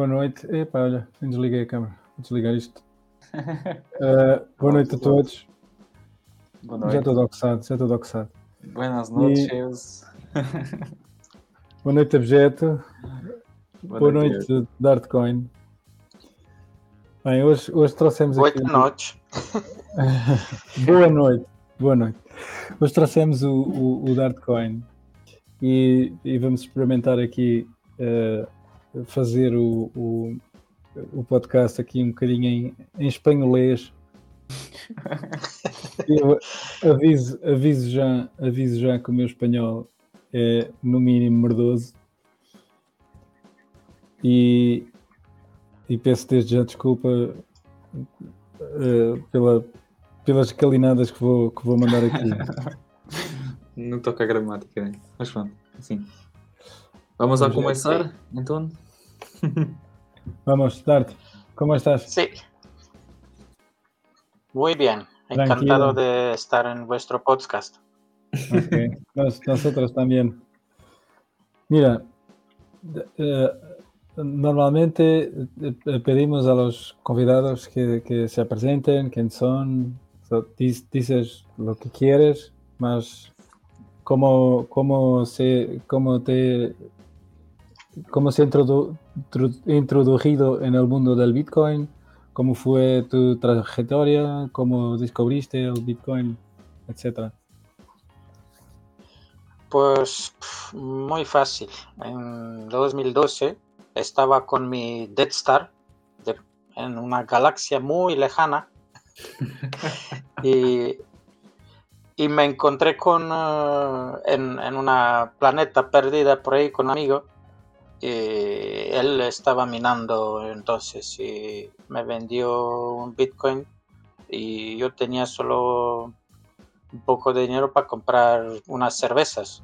Boa noite. Epá, olha, desliguei a câmera. Vou desligar isto. Uh, boa noite a todos. Boa noite. Já estou doxado, já estou doxado. Buenas noches. Boa noite, Objeto. Boa Boa noite. noite, Dartcoin. Bem, hoje, hoje trouxemos aqui. Boa noite. Boa noite, boa noite. Hoje trouxemos o, o, o Dartcoin e, e vamos experimentar aqui eh, fazer o, o, o podcast aqui um bocadinho em, em espanholês. Eu aviso, aviso, já, aviso já que o meu espanhol é no mínimo merdoso e, e peço desde já desculpa eh, pela, pelas calinadas que vou, que vou mandar aqui. Não toca a gramática, né? mas pronto, assim. Vamos a lá. começar, então? Vamos, Dart, ¿cómo estás? Sí. Muy bien. Tranquilo. Encantado de estar en vuestro podcast. Nos- nosotros también. Mira, eh, normalmente eh, pedimos a los convidados que, que se presenten, quién son, so, dices lo que quieres, más cómo, cómo se, cómo te, cómo se introdu- tru- introducido en el mundo del Bitcoin, cómo fue tu trayectoria, cómo descubriste el Bitcoin, etcétera. Pues muy fácil. En 2012 estaba con mi Dead Star de- en una galaxia muy lejana y, y me encontré con eh, en, en una planeta perdida por ahí con un amigo y él estaba minando entonces y me vendió un Bitcoin y yo tenía solo un poco de dinero para comprar unas cervezas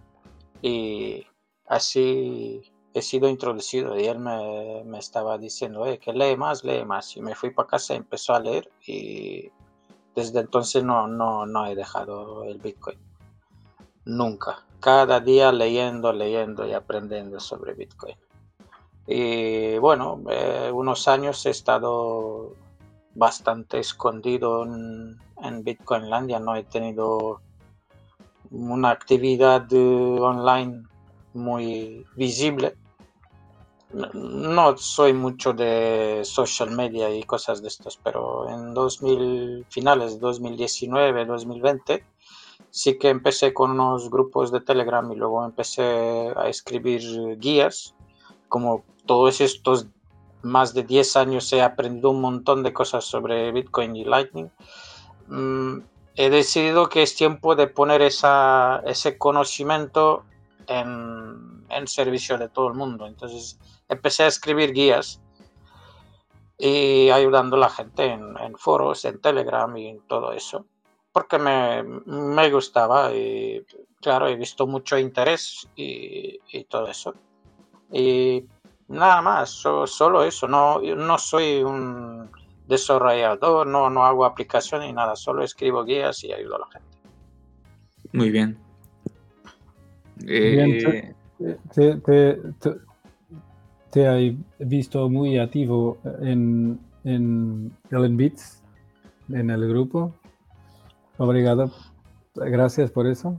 y así he sido introducido y él me, me estaba diciendo "Eh, que lee más, lee más y me fui para casa y empezó a leer y desde entonces no, no, no he dejado el Bitcoin. Nunca. Cada día leyendo, leyendo y aprendiendo sobre Bitcoin. Y bueno, eh, unos años he estado bastante escondido en, en Bitcoinlandia, no he tenido una actividad eh, online muy visible. No- soy mucho de social media y cosas de estos, pero en 2000, finales de 2019, 2020, sí que empecé con unos grupos de Telegram y luego empecé a escribir guías. Como todos estos más de 10 años he aprendido un montón de cosas sobre Bitcoin y Lightning. Mm, he decidido que es tiempo de poner esa, ese conocimiento en, en servicio de todo el mundo. Entonces empecé a escribir guías y ayudando a la gente en, en foros, en Telegram y en todo eso. Porque me, me gustaba y claro, he visto mucho interés y, y todo eso. Y nada más, so- solo eso. No, no soy un desarrollador, no, no hago aplicaciones ni nada, solo escribo guías y ayudo a la gente. Muy bien. Bien, Eh, te, te, te, te he visto muy activo en, en Ellen Beats, en el grupo. Obrigado, gracias por eso.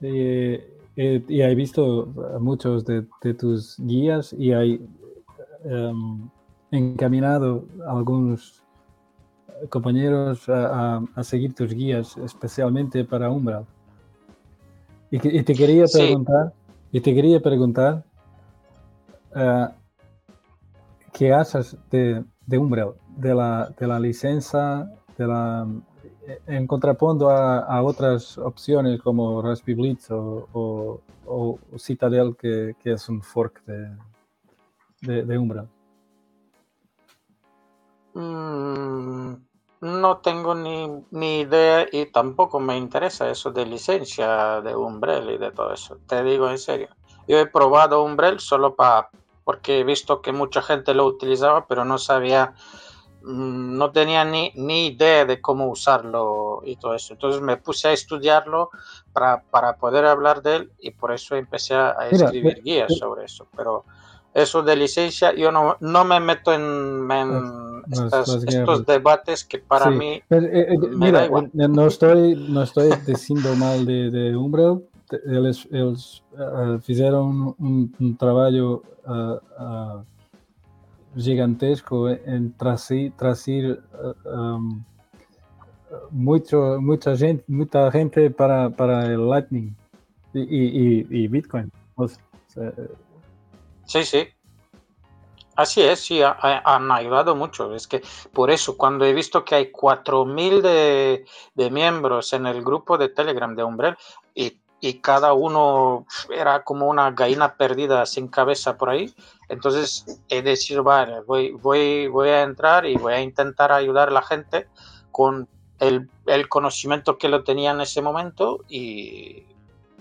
Eh, eh, y he visto muchos de, de tus guías y he em, encaminado a algunos compañeros a, a- a seguir tus guías, especialmente para Umbral. Y, te quería Sí. preguntar, y te quería preguntar, ah, ¿qué haces de, de Umbral, de la, de la licencia, de la, en contrapunto a, a otras opciones como Raspberry Blitz o, o- Citadel, que, que es un fork de, de, Umbral? Mm, no tengo ni, ni idea y tampoco me interesa eso de licencia de Umbrel y de todo eso. Te digo en serio. Yo he probado Umbrel solo para porque he visto que mucha gente lo utilizaba, pero no sabía, no tenía ni, ni idea de cómo usarlo y todo eso. Entonces me puse a estudiarlo para, para poder hablar de él y por eso empecé a, Mira, escribir ve- guías sobre eso. Pero eso de licencia, yo no, no me meto en, estos debates que para mí eh, mira, no estoy no estoy diciendo mal de, de Umbrel ellos, hicieron un, trabajo gigantesco en trasir, trasir um, mucho, mucha gente, mucha gente para, para el Lightning y, Bitcoin. sí, sí. Así es, sí, han ayudado mucho. Es que por eso, cuando he visto que hay 4.000 de, de miembros en el grupo de Telegram de Umbrel y, y, cada uno era como una gallina perdida sin cabeza por ahí, entonces he decidido, vale, voy, voy, voy a entrar y voy a intentar ayudar a la gente con el, conocimiento que lo tenía en ese momento y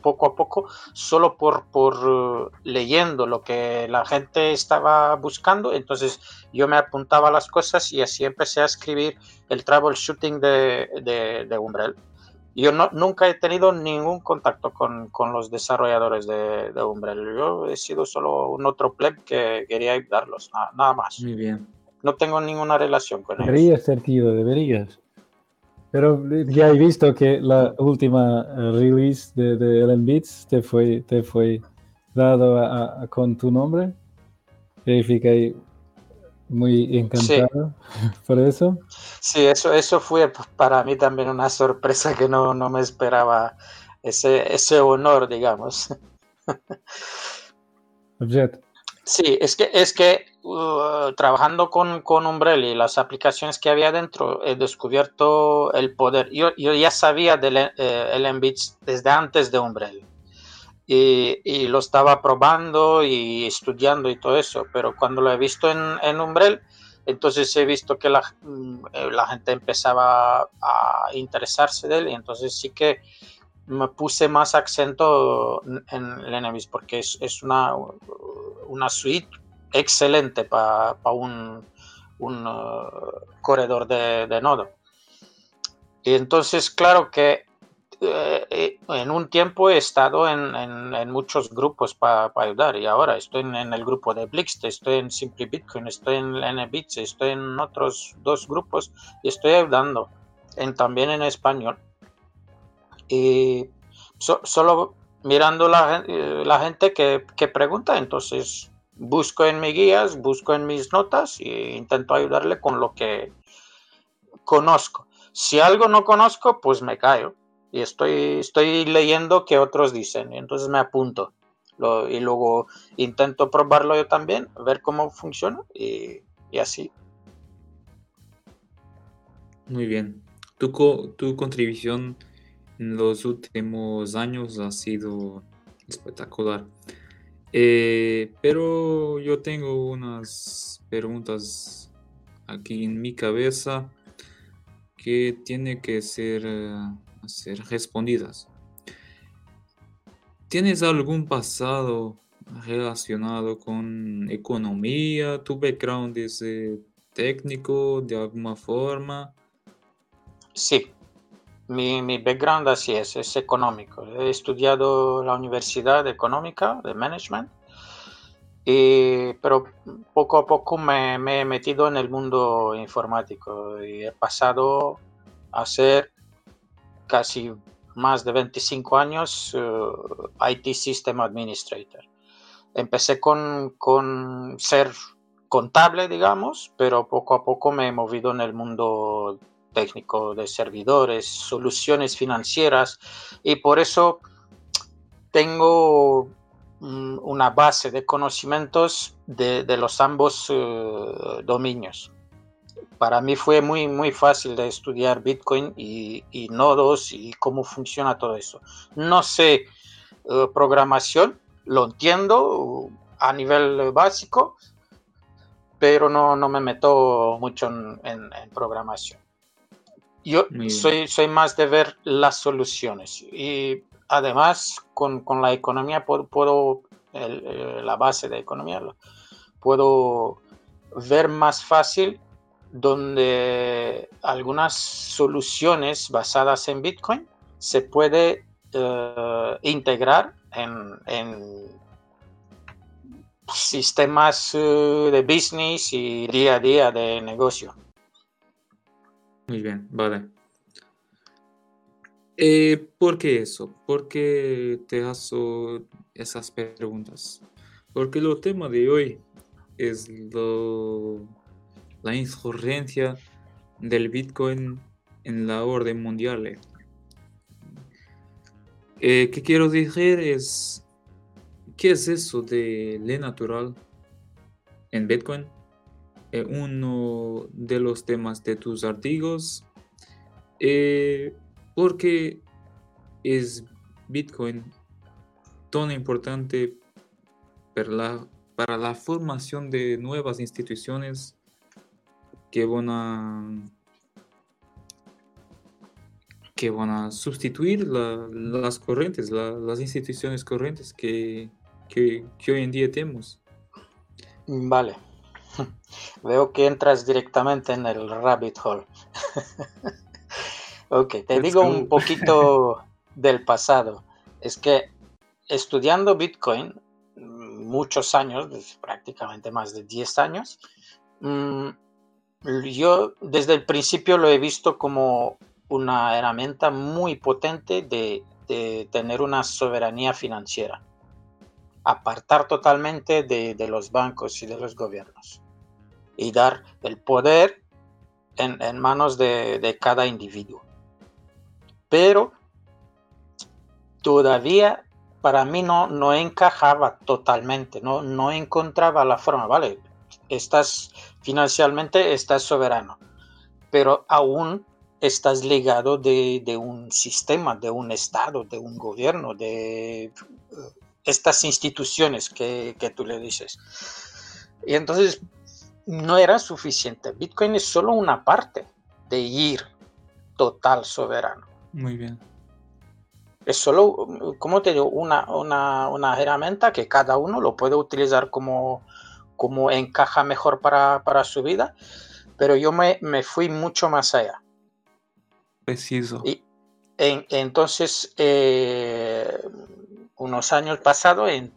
poco a poco, solo por, por uh, leyendo lo que la gente estaba buscando. Entonces yo me apuntaba las cosas y así empecé a escribir el troubleshooting de, de, de. Yo no, nunca he tenido ningún contacto con, con los desarrolladores de, de, Umbrel. Yo he sido solo un otro pleb que quería ayudarlos, nada, nada más. Muy bien. No tengo ninguna relación con ellos. Deberías, sentido, deberías. Pero ya he visto que la última eh, release de, de Ellen Beats te fue, te fue dado con tu nombre. Verifiqué muy encantado por eso. Sí, eso, eso fue para mí también una sorpresa que no, no me esperaba ese, ese honor, digamos. Objeto. Sí, es que, es que uh, trabajando con, con Umbrella y las aplicaciones que había dentro, he descubierto el poder. Yo, yo ya sabía del eh, desde antes de Umbrella. Y, lo estaba probando y estudiando y todo eso, pero cuando lo he visto en, en Umbrel, entonces he visto que la, mm, la gente empezaba a interesarse de él y entonces sí que me puse más acento en Lenevis porque es, es una, una suite excelente para un, un uh, corredor de, de, nodo. Y entonces, claro que eh, eh, en un tiempo he estado en, en, en muchos grupos para ayudar y ahora estoy en, el grupo de Blix, estoy en Simply Bitcoin, estoy en NBits, estoy en otros dos grupos y estoy ayudando en, también en español y solo mirando la, eh, gente que, que, pregunta, entonces busco en mis guías, busco en mis notas e intento ayudarle con lo que conozco. Si algo no conozco, pues me callo y estoy, estoy leyendo que otros dicen, entonces me apunto. Y luego intento probarlo yo también, ver cómo funciona y, así. Muy bien. Tu, tu contribución en los últimos años ha sido espectacular. Eh, pero yo tengo unas preguntas aquí en mi cabeza que tienen que ser, ser respondidas. ¿Tienes algún pasado relacionado con economía? ¿Tu background es eh, técnico de alguna forma? Sí, mi, mi, background así es, es económico. He estudiado la Universidad Económica de Management, y, pero poco a poco me, me, he metido en el mundo informático y he pasado a ser casi más de 25 años eh, IT System Administrator. Empecé con, con ser contable, digamos, pero poco a poco me he movido en el mundo técnico de servidores, soluciones financieras y por eso tengo mm, una base de conocimientos de, los ambos uh, dominios. Para mí fue muy, muy fácil de estudiar Bitcoin y, y nodos y cómo funciona todo eso. No sé uh, programación, lo entiendo a nivel básico, pero no, no me meto mucho en, en, en programación. Yo soy, soy más de ver las soluciones y además con, con la economía puedo, puedo el, la base de economía, puedo ver más fácil donde algunas soluciones basadas en Bitcoin se puede uh, integrar en, en, sistemas eh, de business y día a día de negocio. Muy bien, vale. Eh, ¿Por qué eso? ¿Por qué te hago esas preguntas? Porque el tema de hoy es lo, la insurgencia del Bitcoin en la orden mundial. Eh, ¿Qué quiero decir? Es, ¿qué es eso de ley natural en Bitcoin? Eh, uno de los temas de tus artículos. Eh, porque es Bitcoin tan importante para la, para la formación de nuevas instituciones que van a que van a sustituir las corrientes, las instituciones corrientes que, que, hoy en día tenemos. Vale. Veo que entras directamente en el rabbit hole. ok, te digo un poquito del pasado. Es que estudiando Bitcoin, muchos años, prácticamente más de 10 años, mm, yo desde el principio lo he visto como una herramienta muy potente de, tener una soberanía financiera, apartar totalmente de, los bancos y de los gobiernos y dar el poder en, manos de, cada individuo. Pero todavía para mí no, no encajaba totalmente, no, no encontraba la forma, ¿vale? Estás financieramente, estás soberano, pero aún estás ligado de, un sistema, de un Estado, de un gobierno, de eh, estas instituciones que, tú le dices. Y entonces no era suficiente. Bitcoin es solo una parte de ir total soberano. Muy bien. Es solo, como te digo, una, una, herramienta que cada uno lo puede utilizar como, como encaja mejor para, su vida, pero yo me, me fui mucho más allá. Preciso. Y entonces, eh, unos años pasados he,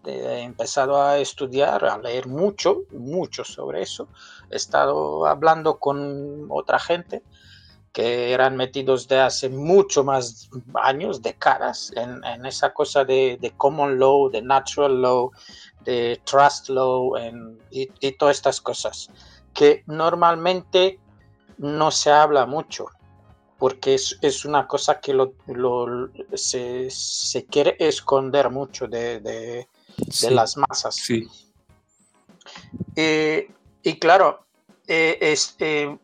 empezado a estudiar, a leer mucho, mucho sobre eso. He estado hablando con otra gente que eran metidos de hace mucho más años, décadas, en, en esa cosa de, de, common law, de natural law, de trust law y, y, todas estas cosas, que normalmente no se habla mucho porque es, una cosa que lo, se, quiere esconder mucho de, las masas. Sí. Eh, y claro, eh, eh,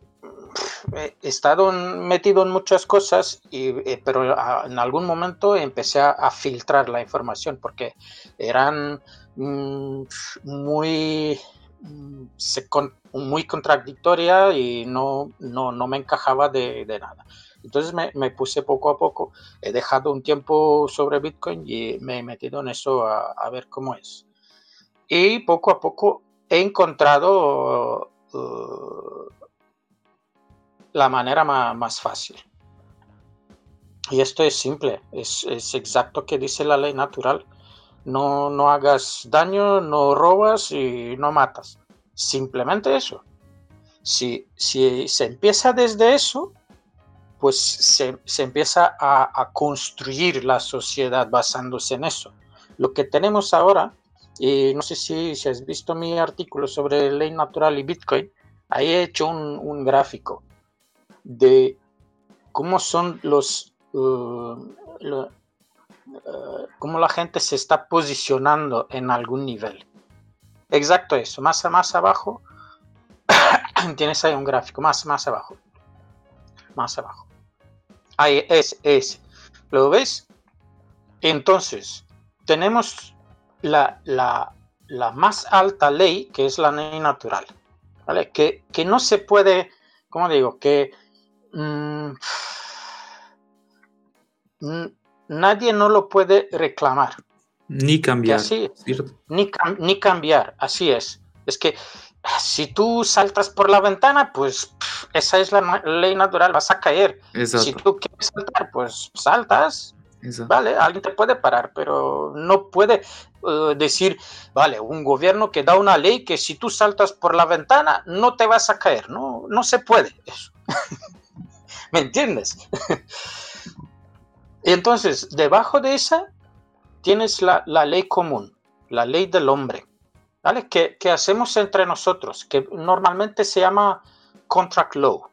he estado metido en muchas cosas, y, pero en algún momento empecé a, filtrar la información porque eran mm, muy mm, muy contradictoria y no, no, me encajaba de, de nada. Entonces me, puse poco a poco, he dejado un tiempo sobre Bitcoin y me he metido en eso a, ver cómo es. Y poco a poco he encontrado uh, la manera más, fácil. Y esto es simple, es, exacto que dice la ley natural. No, no hagas daño, no robas y no matas. Simplemente eso. Si, si se empieza desde eso, pues se, empieza a, construir la sociedad basándose en eso. Lo que tenemos ahora, y no sé si, si has visto mi artículo sobre ley natural y Bitcoin, ahí he hecho un, gráfico de cómo son los... Uh, uh, cómo la gente se está posicionando en algún nivel. Exacto eso, más, más abajo tienes ahí un gráfico, más, más abajo. Más abajo. Ahí es, es. ¿Lo ves? Entonces, tenemos la, más alta ley, que es la ley natural, ¿vale? Que, no se puede, ¿cómo digo? Que mm, nadie no lo puede reclamar. Ni cambiar. ni, ni cambiar, así es. Es que si tú saltas por la ventana, pues esa es la ley natural, vas a caer. Si tú quieres saltar, pues saltas Vale, alguien te puede parar, pero no puede eh, decir, vale, un gobierno que da una ley que si tú saltas por la ventana no te vas a caer. No, no se puede eso. ¿Me entiendes? entonces, debajo de esa tienes la, ley común, la ley del hombre, ¿vale? Que, que hacemos entre nosotros, que normalmente se llama contract law.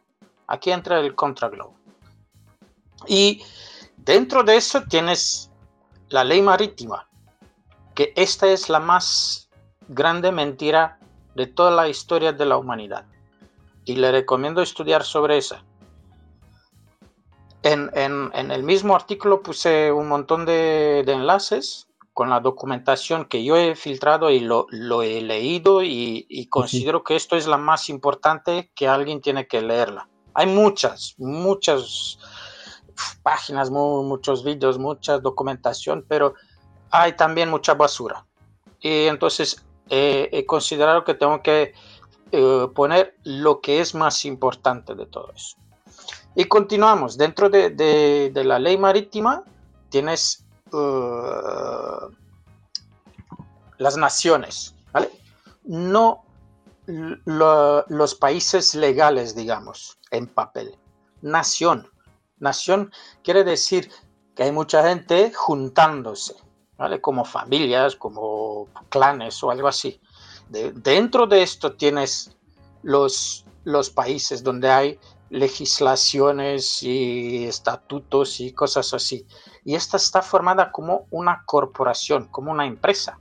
Aquí entra el contract law. Y Dentro de eso tienes la ley marítima, que esta es la más grande mentira de toda la historia de la humanidad. Y le recomiendo estudiar sobre esa. En, el mismo artículo puse un montón de, enlaces con la documentación que yo he filtrado y lo, he leído y, considero que esto es la más importante que alguien tiene que leerla. Hay muchas, muchas páginas, muchos vídeos, mucha documentación, pero hay también mucha basura. Y entonces he considerado que tengo que eh, poner lo que es más importante de todo eso. Y continuamos. Dentro de, la ley marítima tienes uh, las naciones, ¿vale? No los países legales, digamos, en papel. Nación. Nación quiere decir que hay mucha gente juntándose, ¿vale? Como familias, como clanes o algo así. dentro de esto tienes los, los países donde hay legislaciones y estatutos y cosas así. Y esta está formada como una corporación, como una empresa.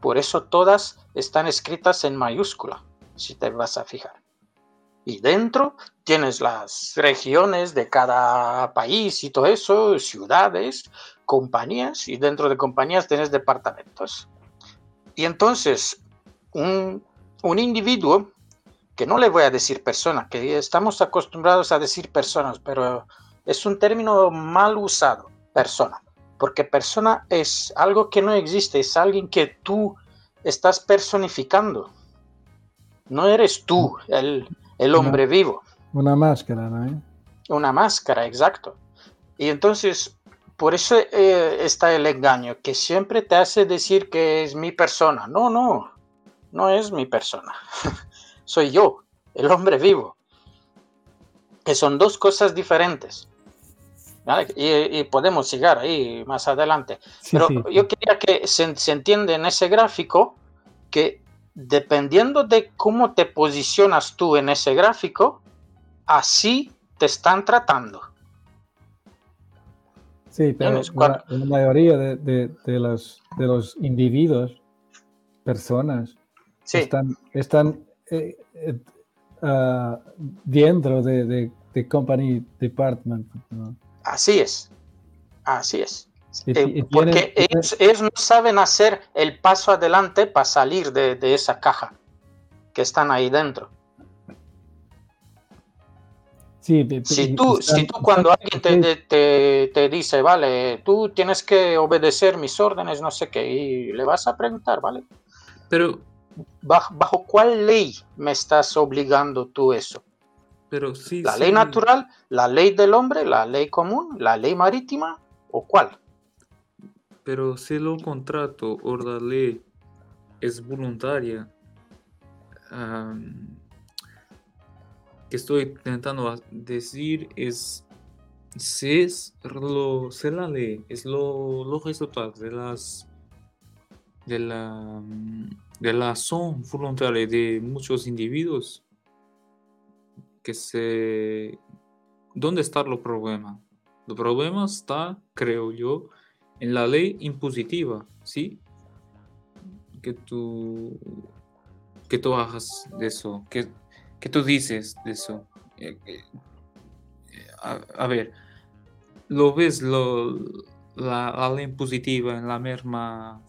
Por eso todas están escritas en mayúscula, si te vas a fijar. Y dentro tienes las regiones de cada país y todo eso, ciudades, compañías, y dentro de compañías tienes departamentos. Y entonces, un, individuo, que no le voy a decir persona, que estamos acostumbrados a decir personas, pero es un término mal usado, persona, porque persona es algo que no existe, es alguien que tú estás personificando. No eres tú el, el hombre vivo. Una máscara, ¿no? Una máscara, exacto. Y entonces, por eso eh, está el engaño, que siempre te hace decir que es mi persona. No, no, no es mi persona. Soy yo, el hombre vivo. Que son dos cosas diferentes. Y, podemos llegar ahí más adelante. Pero yo quería que se, se entienda en ese gráfico que dependiendo de cómo te posicionas tú en ese gráfico, así te están tratando. Sí, pero la, mayoría de, los, de los individuos, personas, están, están eh, eh, ah, dentro de, de, company department. Así es, así es. Eh, porque ellos, no saben hacer el paso adelante para salir de, esa caja que están ahí dentro. si, tú, si tú cuando alguien te, te, dice, vale, tú tienes que obedecer mis órdenes, no sé qué, y le vas a preguntar, ¿vale? Pero... ¿Bajo, bajo cuál ley me estás obligando tú eso? Pero sí, ¿La ley natural, la ley del hombre, la ley común, la ley marítima o cuál? Pero si el contrato o la ley es voluntaria, que estoy intentando decir es si es lo la ley es lo, lo resultado de las de la de la acción voluntaria de muchos individuos que se ¿dónde está el problema? El problema está, creo yo, en la ley impositiva, ¿sí? Que tú, que tú hagas de eso, que, que tú dices de eso. Eh, eh, a, ver, ¿lo ves la, ley impositiva en la misma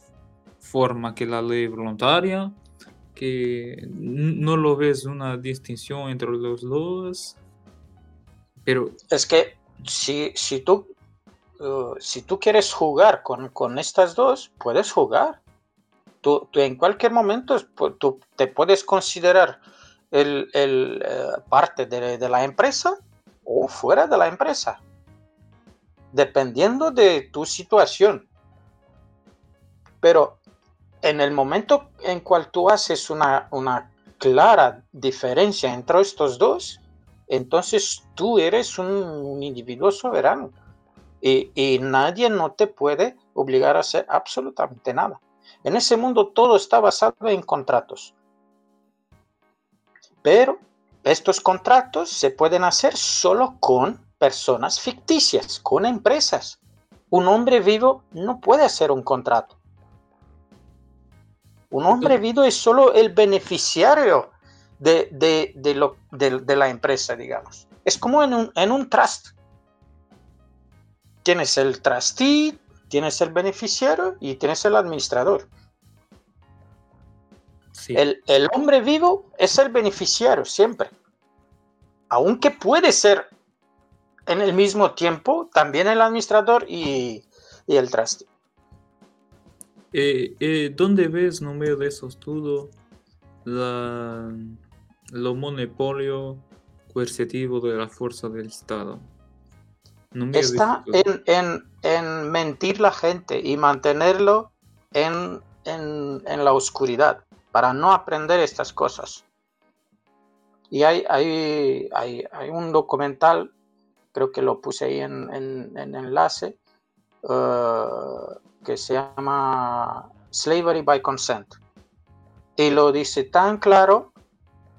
forma que la ley voluntaria? que no lo ves una distinción entre los dos, pero... Es que si, si tú Uh, si tú quieres jugar con, estas dos, puedes jugar. Tú, en cualquier momento tú te puedes considerar el, el eh, parte de, la empresa o fuera de la empresa. dependiendo de tu situación. Pero en el momento en cual tú haces una, una clara diferencia entre estos dos, entonces tú eres un, individuo soberano y, y, nadie no te puede obligar a hacer absolutamente nada. En ese mundo todo está basado en contratos. Pero estos contratos se pueden hacer solo con personas ficticias, con empresas. Un hombre vivo no puede hacer un contrato. Un hombre vivo es solo el beneficiario de, lo, de, la empresa, digamos. Es como en un, en un trust. Tienes el trustee, tienes el beneficiario y tienes el administrador. El, el, hombre vivo es el beneficiario siempre. Aunque puede ser en el mismo tiempo también el administrador y, el traste. Eh, eh, ¿Dónde ves, no medio de esos estudio, la, lo monopolio coercitivo de la fuerza del Estado? Está en, en, mentir la gente y mantenerlo en, en, la oscuridad para no aprender estas cosas. Y hay, hay, hay, hay un documental creo que lo puse ahí en, en, enlace, uh, que se llama Slavery by Consent. Y lo dice tan claro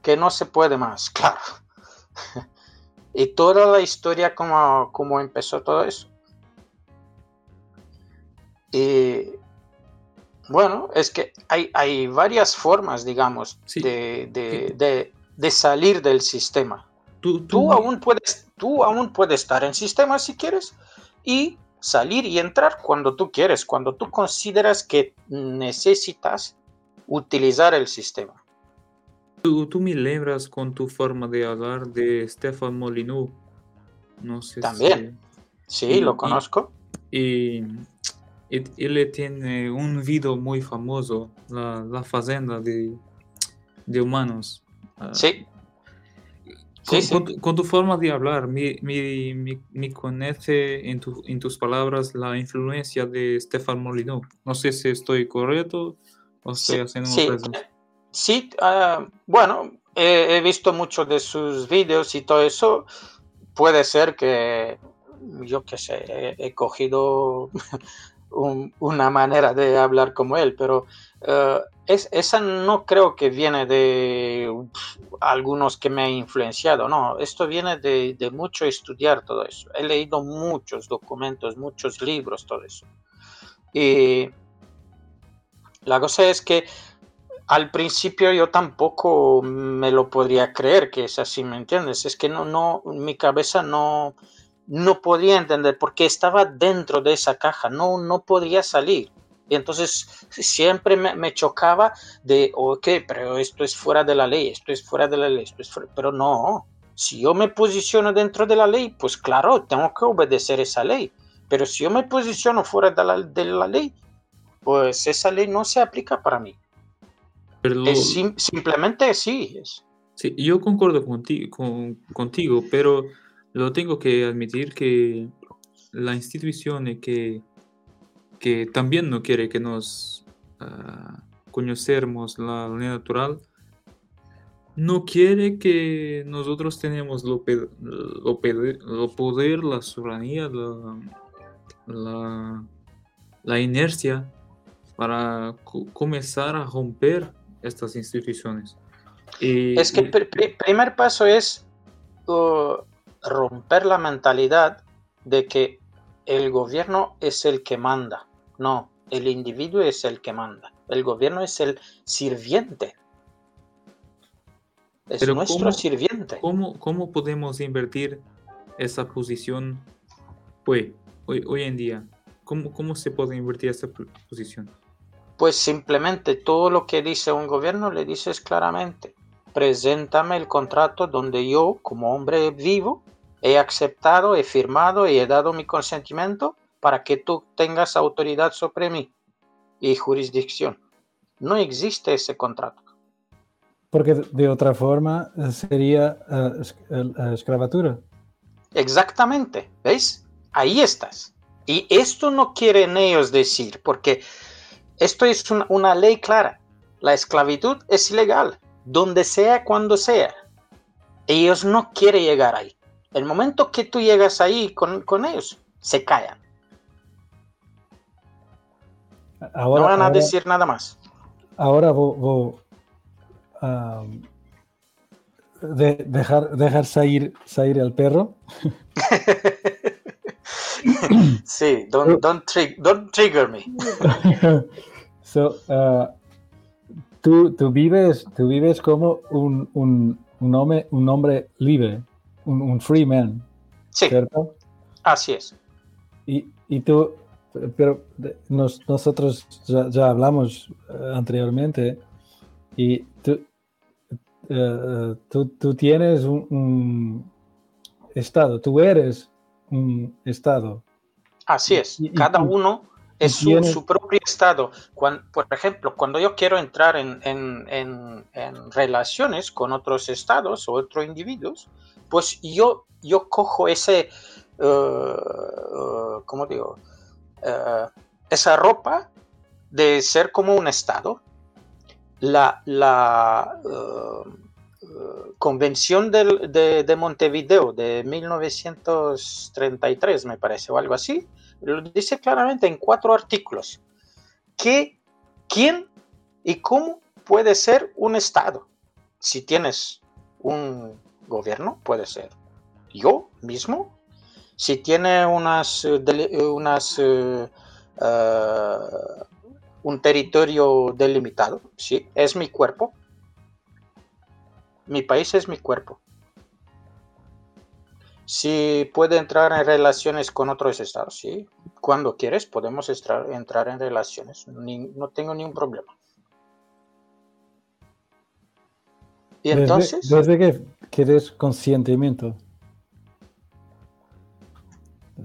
que no se puede más, claro. y toda la historia, como, como empezó todo eso. Y bueno, es que hay, hay varias formas, digamos, de, de, de, salir del sistema. Tú, tú, aún puedes tú aún puedes estar en sistema si quieres y salir y entrar cuando tú quieres, cuando tú consideras que necesitas utilizar el sistema. Tú, tú me lembras con tu forma de hablar de Stefan Molyneux. No sé También. Sí, lo conozco. Y, él tiene un video muy famoso, La, la Fazenda de, de Humanos. Ah, sí. Con, tu, forma de hablar, me, me, conoce en, en, tus palabras la influencia de Stefan Molino. No sé si estoy correcto o estoy haciendo sí, sí. Ah, bueno, he, visto muchos de sus vídeos y todo eso. Puede ser que, yo qué sé, he, cogido una manera de hablar como él, pero uh, es, esa no creo que viene de algunos que me han influenciado, no, esto viene de, de, mucho estudiar todo eso. He leído muchos documentos, muchos libros, todo eso. Y la cosa es que al principio yo tampoco me lo podría creer que es así, ¿me entiendes? Es que no, no, mi cabeza no, no podía entender porque estaba dentro de esa caja, no, no podía salir. Y entonces siempre me, chocaba de, ok, pero esto es fuera de la ley, esto es fuera de la ley, esto es pero no, si yo me posiciono dentro de la ley, pues claro, tengo que obedecer esa ley. Pero si yo me posiciono fuera de la, de la ley, pues esa ley no se aplica para mí. simplemente sí. Es. Sí, yo concuerdo contigo, con, contigo, pero lo tengo que admitir que la institución que que también no quiere que nos uh, conocemos la ley natural, no quiere que nosotros tenemos lo, lo, lo poder, la soberanía, la, la, inercia para comenzar a romper estas instituciones. es que el primer paso es uh, romper la mentalidad de que el gobierno es el que manda. No, el individuo es el que manda. El gobierno es el sirviente. Es nuestro sirviente. ¿cómo, ¿Cómo podemos invertir esa posición hoy, hoy, en día? ¿Cómo, ¿Cómo se puede invertir esa posición? Pues simplemente todo lo que dice un gobierno le dices claramente. Preséntame el contrato donde yo, como hombre vivo, he aceptado, he firmado y he dado mi consentimiento para que tú tengas autoridad sobre mí y jurisdicción. No existe ese contrato. Porque de otra forma eh, sería uh, esclavatura. Exactamente, ¿veis? ahí estás. Y esto no quieren ellos decir, porque esto es una ley clara. La esclavitud es ilegal, donde sea, cuando sea. Ellos no quieren llegar ahí. El momento que tú llegas ahí con, ellos, se callan. no van a decir nada más. Ahora voy, de dejar, dejar salir, salir el perro. sí, don't, don't, trigger me. so, uh, tú, tú, vives, tú vives como un, un, un, hombre, un hombre libre, un, un free man. Sí. ¿cierto? Así es. Y, y tú, pero nosotros ya, ya hablamos uh, anteriormente y tú, uh, tú, tú, tienes un, estado, tú eres un estado. Así es, cada uno es su, propio estado. por ejemplo, cuando yo quiero entrar en, relaciones con otros estados o otros individuos, pues yo, yo cojo ese, uh, uh, ¿cómo digo? Uh, esa ropa de ser como un estado. La, la Convención de, Montevideo de 1933, me parece, o algo así, lo dice claramente en cuatro artículos, que quién y cómo puede ser un Estado. Si tienes un gobierno, puede ser yo mismo. Si tiene unas, unas eh, eh, un territorio delimitado, sí, es mi cuerpo, mi país es mi cuerpo. Si puede entrar en relaciones con otros estados, sí. Cuando quieres podemos entrar en relaciones. no tengo ningún problema. Y entonces... Desde que quieres conscientimiento.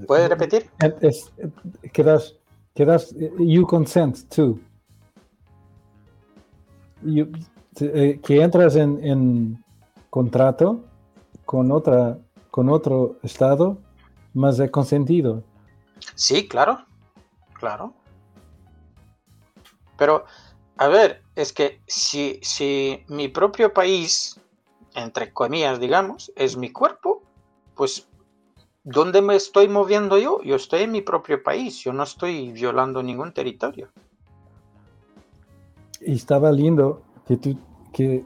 ¿Puedes repetir? Es, quedas, quedas, you consent to. You, eh, que entras en, contrato con, otra, con otro estado, más de consentido. Sí, claro, claro. Pero, a ver, es que si, si mi propio país, entre comillas, digamos, es mi cuerpo, pues ¿dónde me estoy moviendo yo? Yo estoy en mi propio país, yo no estoy violando ningún territorio. Y estaba lindo que tú que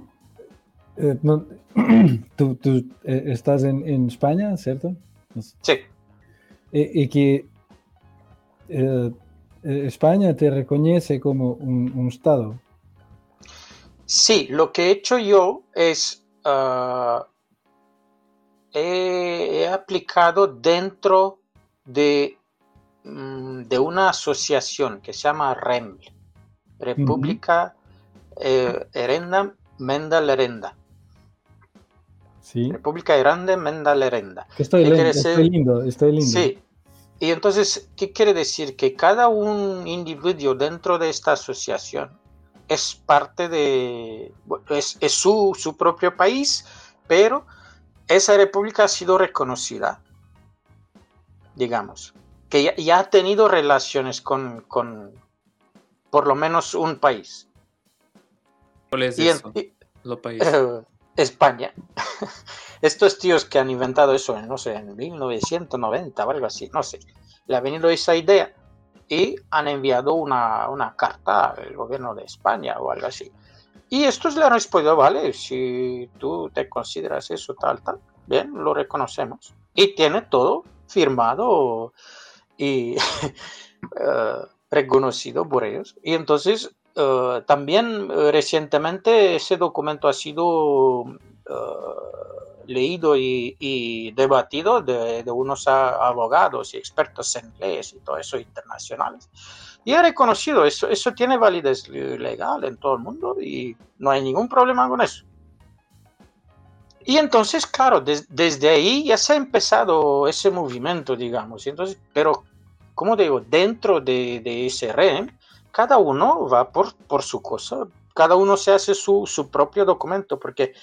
eh, tú, eh, estás en, España, ¿cierto? Sí. y que eh, España te reconoce como un, Estado. Sí, lo que he hecho yo es, ah, he, aplicado dentro de, mm, de una asociación que se llama REM, República eh, Herenda Menda Lerenda. Sí. República Grande Menda Lerenda. Estoy, lindo, estoy lindo, Sí. Y entonces, ¿qué quiere decir? Que cada un individuo dentro de esta asociación es parte de, es, su, su, propio país, pero esa república ha sido reconocida, digamos, que ya, ha tenido relaciones con, con, por lo menos un país. ¿Cuál es eso? España. Estos tíos que han inventado eso, no sé, en 1990 o algo así, no sé. Le ha venido esa idea y han enviado una, carta al gobierno de España o algo así. Y estos le han respondido, vale, si tú te consideras eso tal, tal, bien, lo reconocemos. Y tiene todo firmado y eh, reconocido por ellos. Y entonces eh, también eh, recientemente ese documento ha sido eh, leído y, debatido de, unos abogados y expertos en leyes y todo eso internacionales. Y ha reconocido, eso, eso tiene validez legal en todo el mundo y no hay ningún problema con eso. Y entonces, claro, desde ahí ya se ha empezado ese movimiento, digamos. Entonces, pero, como digo, dentro de, de ese REM, cada uno va por, por su cosa, cada uno se hace su, propio documento, porque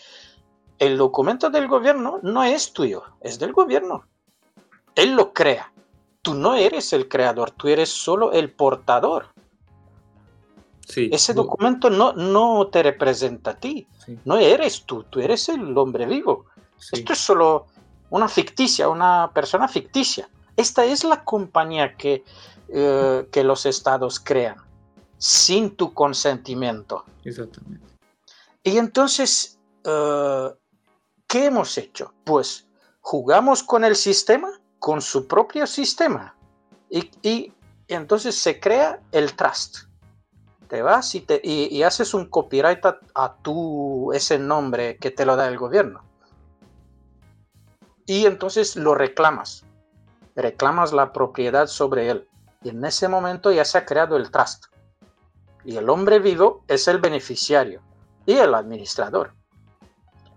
el documento del gobierno no es tuyo, es del gobierno. Él lo crea. tú no eres el creador, tú eres solo el portador. Sí. Ese documento no, no te representa a ti, sí, no eres tú, tú eres el hombre vivo. sí, Esto es solo una ficticia, una persona ficticia. Esta es la compañía que, eh, que los estados crean sin tu consentimiento. exactamente. Y entonces, eh, ¿qué hemos hecho? Pues jugamos con el sistema, con su propio sistema. Y, y entonces se crea el trust. Te vas y, te, y, y haces un copyright a, a tu, ese nombre que te lo da el gobierno. Y entonces lo reclamas. Reclamas la propiedad sobre él. Y en ese momento ya se ha creado el trust. Y el hombre vivo es el beneficiario y el administrador.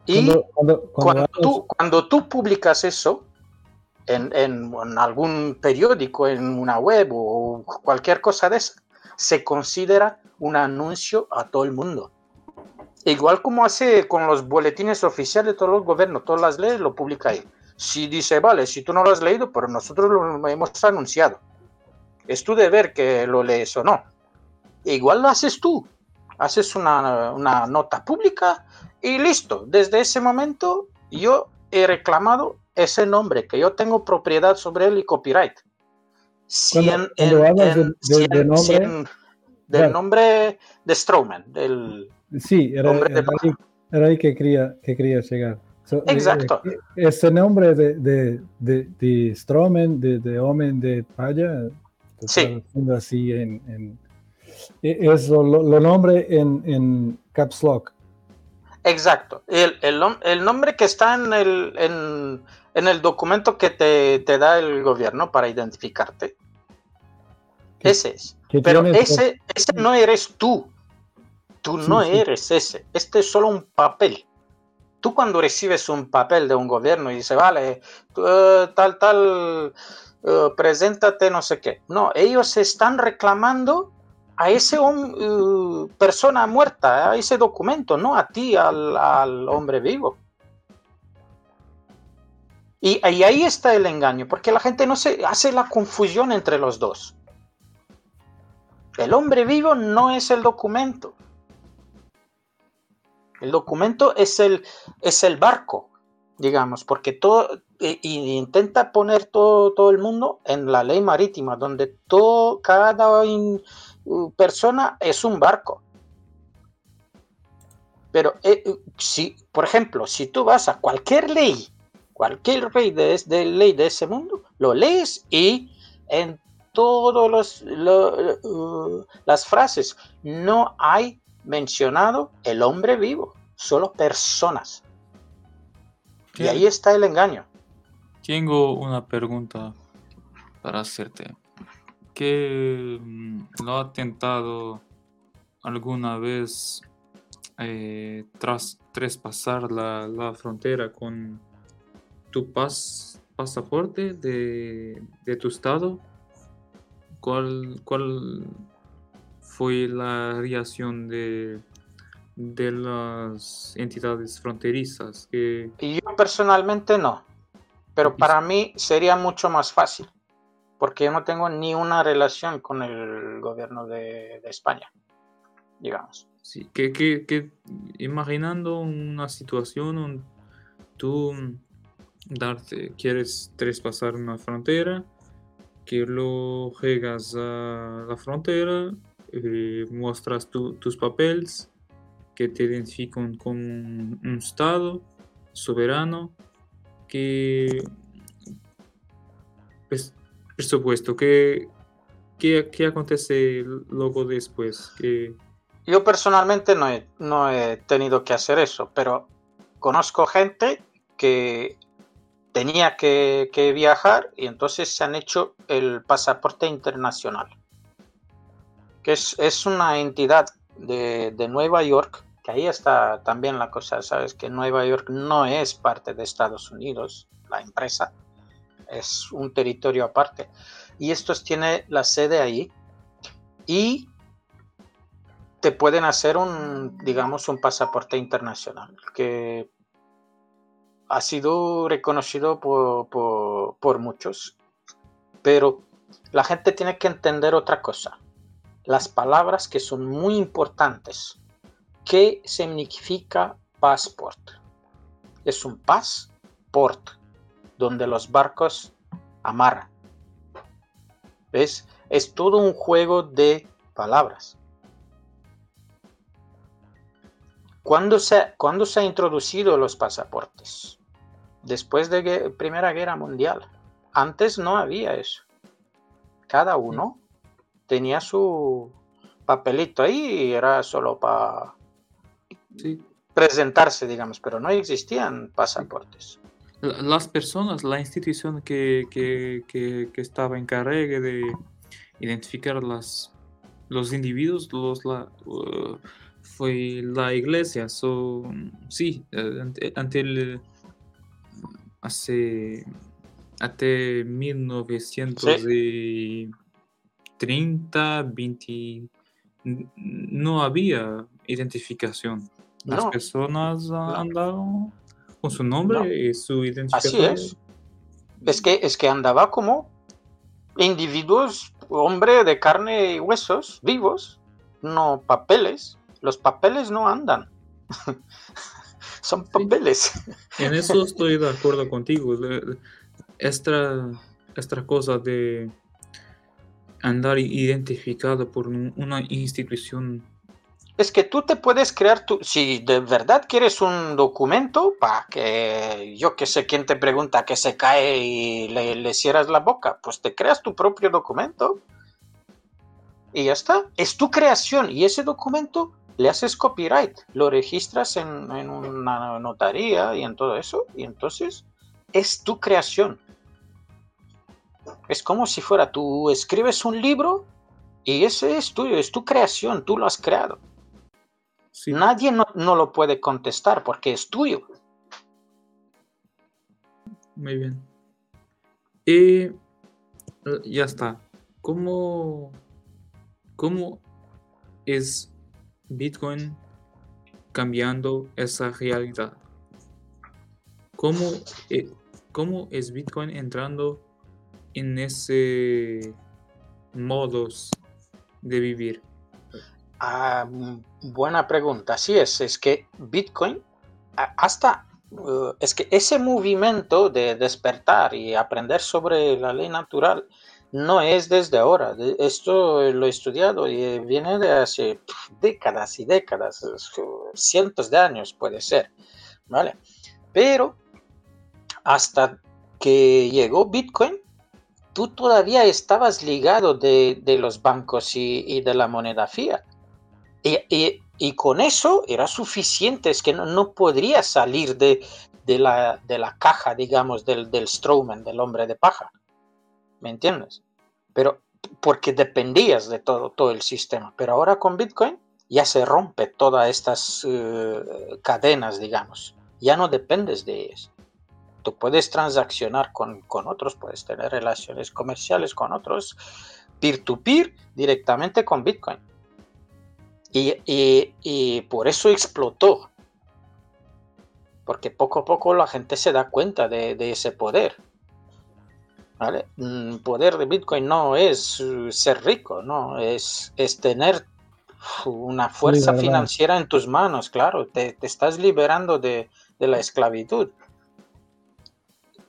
Y Cuando, cuando- cuando cuando, tú, cuando tú publicas eso en, en- en algún periódico, en una web o cualquier cosa de esa, se considera un anuncio a todo el mundo. Igual como hace con los boletines oficiales de todos los gobiernos, todas las leyes lo publica ahí. Si dice, vale, si tú no lo has leído, pero nosotros lo hemos anunciado. Es tu deber que lo lees o no. Igual lo haces tú. Haces una, una nota pública y listo. Desde ese momento yo he reclamado ese nombre, que yo tengo propiedad sobre él y copyright. Si Cuando- en- cuando en- hablas de- en- de- si de en- nombre- en- del nombre de Strowman, del, Sí, era, Hombre de era ahí, era ahí que quería, que quería llegar. So, eh, Exacto. eh, ese nombre de, de, de, de Stroman, de, de hombre de paya, Sí. así en, es lo, nombre en, en Caps Lock. Exacto. El, el el nombre que está en el, en, en el documento que te, te da el gobierno para identificarte. Ese es. Pero ese, ese no eres tú. Tú Sí, no sí. eres ese. Este es solo un papel. Tú cuando recibes un papel de un gobierno y dice, vale, tú, eh, tal, tal, eh, preséntate, no sé qué. No, ellos están reclamando a ese eh, persona muerta, a ese documento, no a ti, al, al hombre vivo. Y, ahí está el engaño, porque la gente no se hace la confusión entre los dos. El hombre vivo no es el documento. El documento es el, es el barco, digamos, porque todo y intenta poner todo, todo el mundo en la ley marítima, donde todo, cada persona es un barco. Pero eh, eh, si, por ejemplo, si tú vas a cualquier ley, cualquier ley de, de ley de ese mundo, lo lees y en todas las frases no hay mencionado el hombre vivo, solo personas. Y ahí está el engaño. Tengo una pregunta para hacerte. ¿Qué mm, lo ha tentado alguna vez eh, tras traspasar la, la frontera con tu pas, pasaporte de, de tu estado? ¿Cuál, cuál fue la reacción de, de las entidades fronterizas? Que, Y yo personalmente no. Pero para mí sería mucho más fácil. Porque yo no tengo ni una relación con el gobierno de, España. Digamos. Sí, que, que, que imaginando una situación donde tú mm, darte, quieres traspasar una frontera, que lo llegas a la frontera, eh, muestras tu- tus papeles que te identifican como un, un estado soberano, que pues, por supuesto, que ¿qué, qué acontece luego después? Yo personalmente no he, no he tenido que hacer eso, pero conozco gente que tenía que, que viajar y entonces se han hecho el pasaporte internacional, que es, es una entidad de, de Nueva York, que ahí está también la cosa, sabes que Nueva York no es parte de Estados Unidos, la empresa, es un territorio aparte, y estos tiene la sede ahí y te pueden hacer un, digamos, un pasaporte internacional que ha sido reconocido por, por, por muchos pero la gente tiene que entender otra cosa. Las palabras que son muy importantes. ¿Qué significa passport? Es un passport donde los barcos amarran. ¿Ves? Es todo un juego de palabras. ¿Cuándo se, ¿Cuándo se han introducido los pasaportes? Después de la Primera Guerra Mundial. Antes no había eso. Cada uno tenía su papelito ahí y era solo para presentarse, digamos, pero no existían pasaportes. Las personas, la institución que, estaba encargada de identificar las, los individuos, los, la, uh, fue la iglesia. sí, eh, ante, el, hace, hasta 1930, 20, no había identificación. Las personas andaban con su nombre y su identificación. Así es. Es que, es que andaba como individuos, hombre de carne y huesos, vivos, no papeles. Los papeles no andan. Son papeles. En eso estoy de acuerdo contigo. Esta, esta cosa de andar identificado por una institución es que tú te puedes crear tu, si de verdad quieres un documento, para que yo que sé quién te pregunta que se cae y le, cierras la boca, pues te creas tu propio documento y ya está. Es tu creación y ese documento le haces copyright, lo registras en, en una notaría y en todo eso y entonces es tu creación. Es como si fuera tú escribes un libro y ese es tuyo, es tu creación, tú lo has creado. Nadie no, lo puede contestar porque es tuyo. Muy bien. Y eh, ya está. ¿Cómo, cómo es Bitcoin cambiando esa realidad? ¿Cómo, eh, ¿Cómo es Bitcoin entrando en ese modos de vivir? Ah, mm, buena pregunta. Sí es, es que Bitcoin hasta uh, es que ese movimiento de despertar y aprender sobre la ley natural no es desde ahora. Esto lo he estudiado y viene de hace décadas y décadas, cientos de años puede ser, ¿vale? Pero hasta que llegó Bitcoin, tú todavía estabas ligado de, los bancos y, de la moneda fiat. Y, con eso era suficiente, es que no, no podría salir de, la, de, la, caja, digamos, del, del Strowman, del hombre de paja. ¿Me entiendes? Pero porque dependías de todo, todo el sistema. Pero ahora con Bitcoin ya se rompe todas estas eh, cadenas, digamos. Ya no dependes de ellas. Tú puedes transaccionar con, con otros, puedes tener relaciones comerciales con otros, peer to -peer, directamente con Bitcoin. Y, por eso explotó. Porque poco a poco la gente se da cuenta de, ese poder. ¿Vale? El mm, poder de Bitcoin no es uh, ser rico, no, es, es tener una fuerza financiera en tus manos, claro, te, estás liberando de, de, la esclavitud.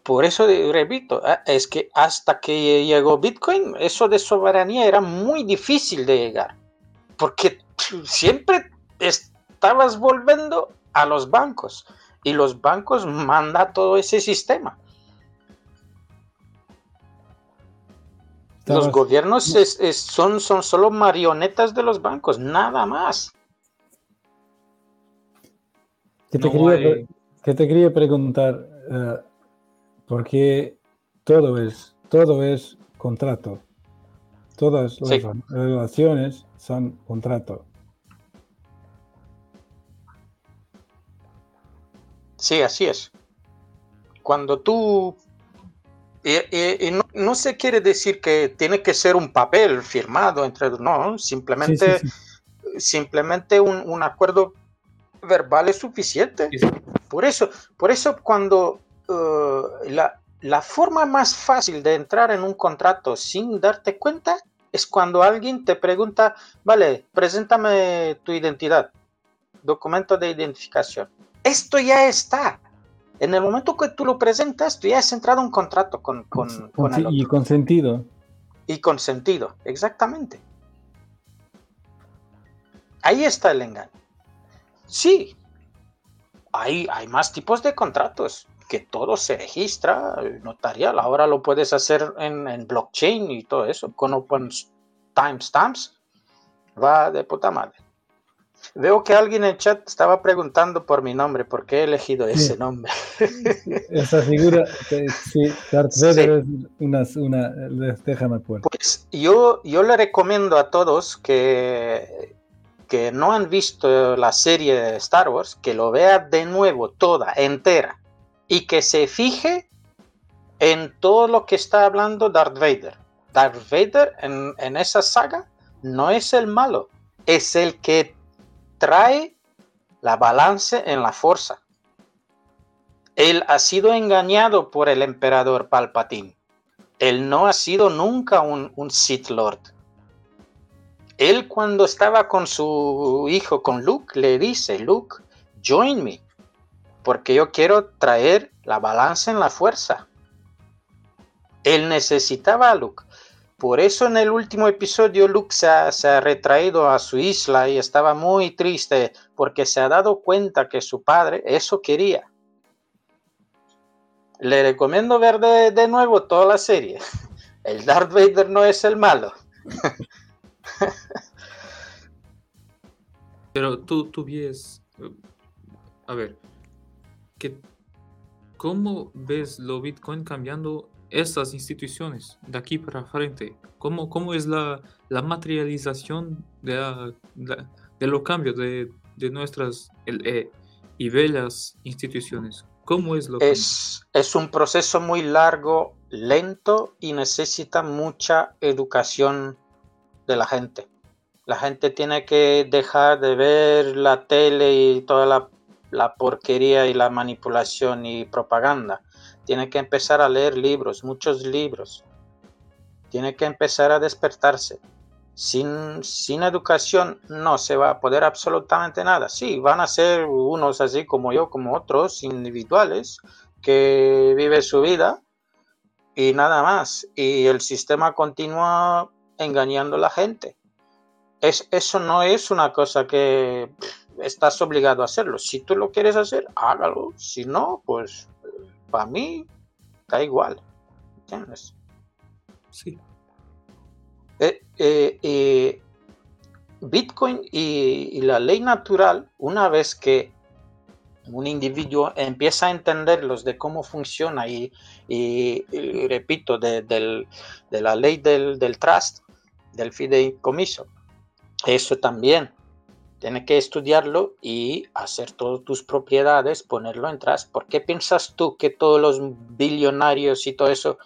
Por eso repito, ah, es que hasta que llegó Bitcoin, eso de soberanía era muy difícil de llegar, porque siempre estabas volviendo a los bancos y los bancos manda todo ese sistema. Los gobiernos son, son solo marionetas de los bancos, nada más. Que te, quería, preguntar, uh, porque todo es, todo es contrato. Todas las relaciones son contrato. Sí, así es. Cuando tú... Y, no, se quiere decir que tiene que ser un papel firmado entre... No, simplemente, simplemente un, acuerdo verbal es suficiente. Por eso, por eso cuando uh, la, la forma más fácil de entrar en un contrato sin darte cuenta es cuando alguien te pregunta, vale, preséntame tu identidad, documento de identificación. Esto ya está. En el momento que tú lo presentas, tú ya has entrado en un contrato con, con, con el Y con sentido. Y con sentido, exactamente. Ahí está el engaño. Sí, hay, hay más tipos de contratos que todo se registra notarial. Ahora lo puedes hacer en, en blockchain y todo eso, con open timestamps. Va de puta madre. Veo que alguien en el chat estaba preguntando por mi nombre, ¿por qué he elegido ese nombre? Esa figura, sí, Darth Vader es una, una, déjame Pues yo, yo le recomiendo a todos que, que no han visto la serie de Star Wars, que lo vea de nuevo, toda, entera, y que se fije en todo lo que está hablando Darth Vader. Darth Vader en, en esa saga no es el malo, es el que trae la balance en la fuerza. Él ha sido engañado por el emperador Palpatine. Él no ha sido nunca un, un Sith Lord. Él cuando estaba con su hijo, con Luke, le dice, Luke, join me, porque yo quiero traer la balanza en la fuerza. Él necesitaba a Luke. Por eso en el último episodio Luke se ha, retraído a su isla y estaba muy triste porque se ha dado cuenta que su padre eso quería. Le recomiendo ver de, nuevo toda la serie. El Darth Vader no es el malo. Pero tú, tú ves, a ver, ¿cómo ves lo Bitcoin cambiando estas instituciones de aquí para frente? ¿Cómo, cómo es la, la materialización de, de, los cambios de, de nuestras eh, y bellas instituciones? ¿Cómo es lo es, es un proceso muy largo, lento y necesita mucha educación de la gente. La gente tiene que dejar de ver la tele y toda la, la porquería y la manipulación y propaganda tiene que empezar a leer libros, muchos libros. Tiene que empezar a despertarse. Sin, sin educación no se va a poder absolutamente nada. Sí, van a ser unos así como yo, como otros, individuales, que vive su vida y nada más. Y el sistema continúa engañando a la gente. Es, eso no es una cosa que estás obligado a hacerlo. Si tú lo quieres hacer, hágalo. Si no, pues para mí da igual. ¿Entiendes? Sí. Eh, eh, eh, Bitcoin y, la ley natural, una vez que un individuo empieza a entenderlos de cómo funciona y, repito, de, la ley del, del trust, del fideicomiso, eso también Tienes que estudiarlo y hacer todas tus propiedades, ponerlo en trust. ¿Por qué piensas tú que todos los billonarios y todo eso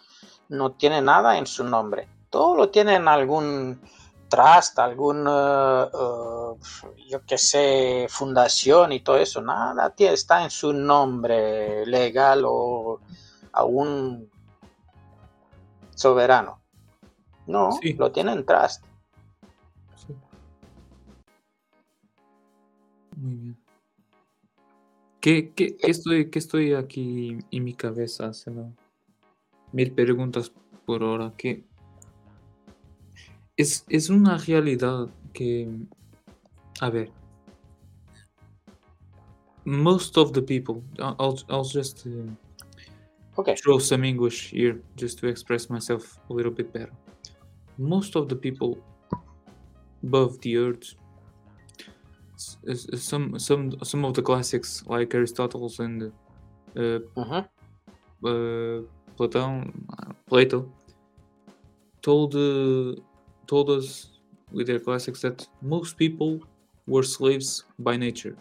no tienen nada en su nombre? Todo lo tienen algún trust, algún, eh, eh, yo qué sé, fundación y todo eso. Nada está en su nombre legal o aún soberano. No, lo tienen trust. Muy bien. ¿Qué, qué, estoy, qué estoy aquí en mi cabeza haciendo? Mil preguntas por hora. Que es, es una realidad que, a ver, most of the people, I'll, I'll just uh, okay. throw some English here just to express myself a little bit better. Most of the people above the earth some some some of the classics like Aristotle's and uh, uh-huh. uh, Plato, Plato told uh, told us with their classics that most people were slaves by nature.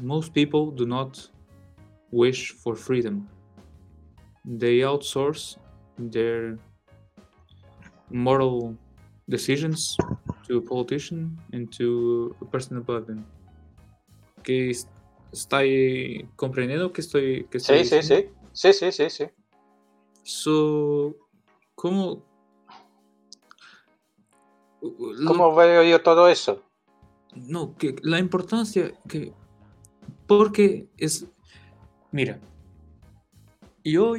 Most people do not wish for freedom. They outsource their moral decisions to a politician and to a person above them. ¿Que está comprendiendo que estoy, que estoy Sí, sí, sí. Sí, sí, sí, sí. So, ¿cómo, lo- ¿Cómo veo yo todo eso? no, que la importancia que, porque es, mira, yo,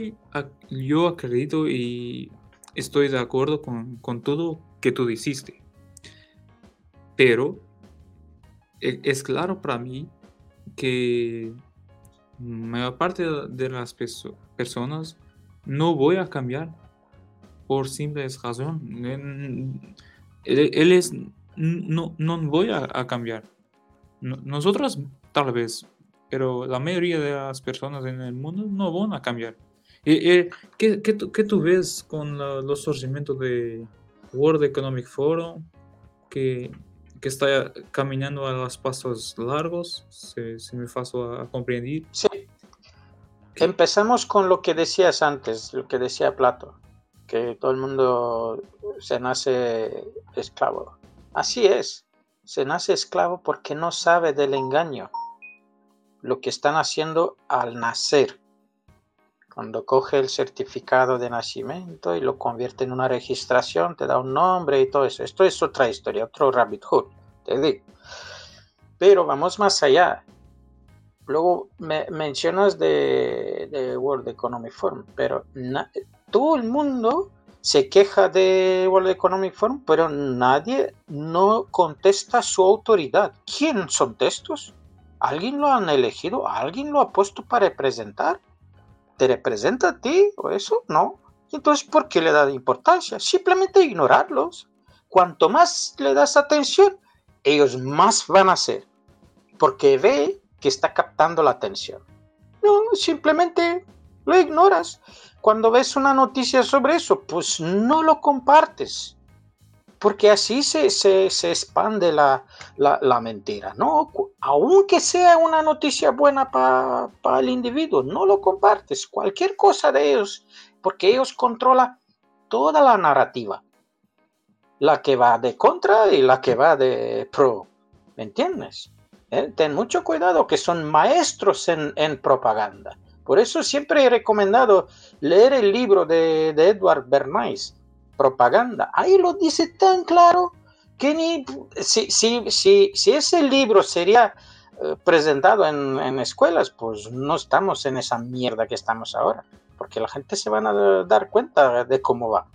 yo acredito y estoy de acuerdo con, con todo que tú dijiste, pero e- es claro para mí que mayor parte de las perso- personas no voy a cambiar por simples razón. Él, es, no, no voy a, cambiar. No- Nosotros tal vez, pero la mayoría de las personas en el mundo no van a cambiar. Eh, eh, ¿qué, qué qué tú ves con los surgimientos de World Economic Forum que, que está caminando a los pasos largos? Se me pasó a, a comprender. Sí. Empezamos con lo que decías antes, lo que decía Plato, que todo el mundo se nace esclavo. Así es, se nace esclavo porque no sabe del engaño, lo que están haciendo al nacer. Cuando coge el certificado de nacimiento y lo convierte en una registración, te da un nombre y todo eso. Esto es otra historia, otro rabbit hole, te digo. Pero vamos más allá. Luego me mencionas de, World Economic Forum, pero todo el mundo se queja de World Economic Forum, pero nadie no contesta su autoridad. ¿Quién son estos? ¿Alguien lo han elegido? ¿Alguien lo ha puesto para representar? ¿Te representa a ti o eso? No. Entonces, ¿por qué le da importancia? Simplemente ignorarlos. Cuanto más le das atención, ellos más van a hacer. Porque ve que está captando la atención. No, simplemente lo ignoras. Cuando ves una noticia sobre eso, pues no lo compartes. Porque así se, se, se expande la, la, mentira. No, aunque sea una noticia buena para el individuo, no lo compartes. Cualquier cosa de ellos, porque ellos controlan toda la narrativa. La que va de contra y la que va de pro. ¿Me entiendes? ¿Eh? Ten mucho cuidado que son maestros en, en propaganda. Por eso siempre he recomendado leer el libro de, de Edward Bernays, Propaganda. Ahí lo dice tan claro que ni si, si, si, si ese libro sería eh, presentado en, en escuelas, pues no estamos en esa mierda que estamos ahora, porque la gente se van a dar cuenta de cómo va.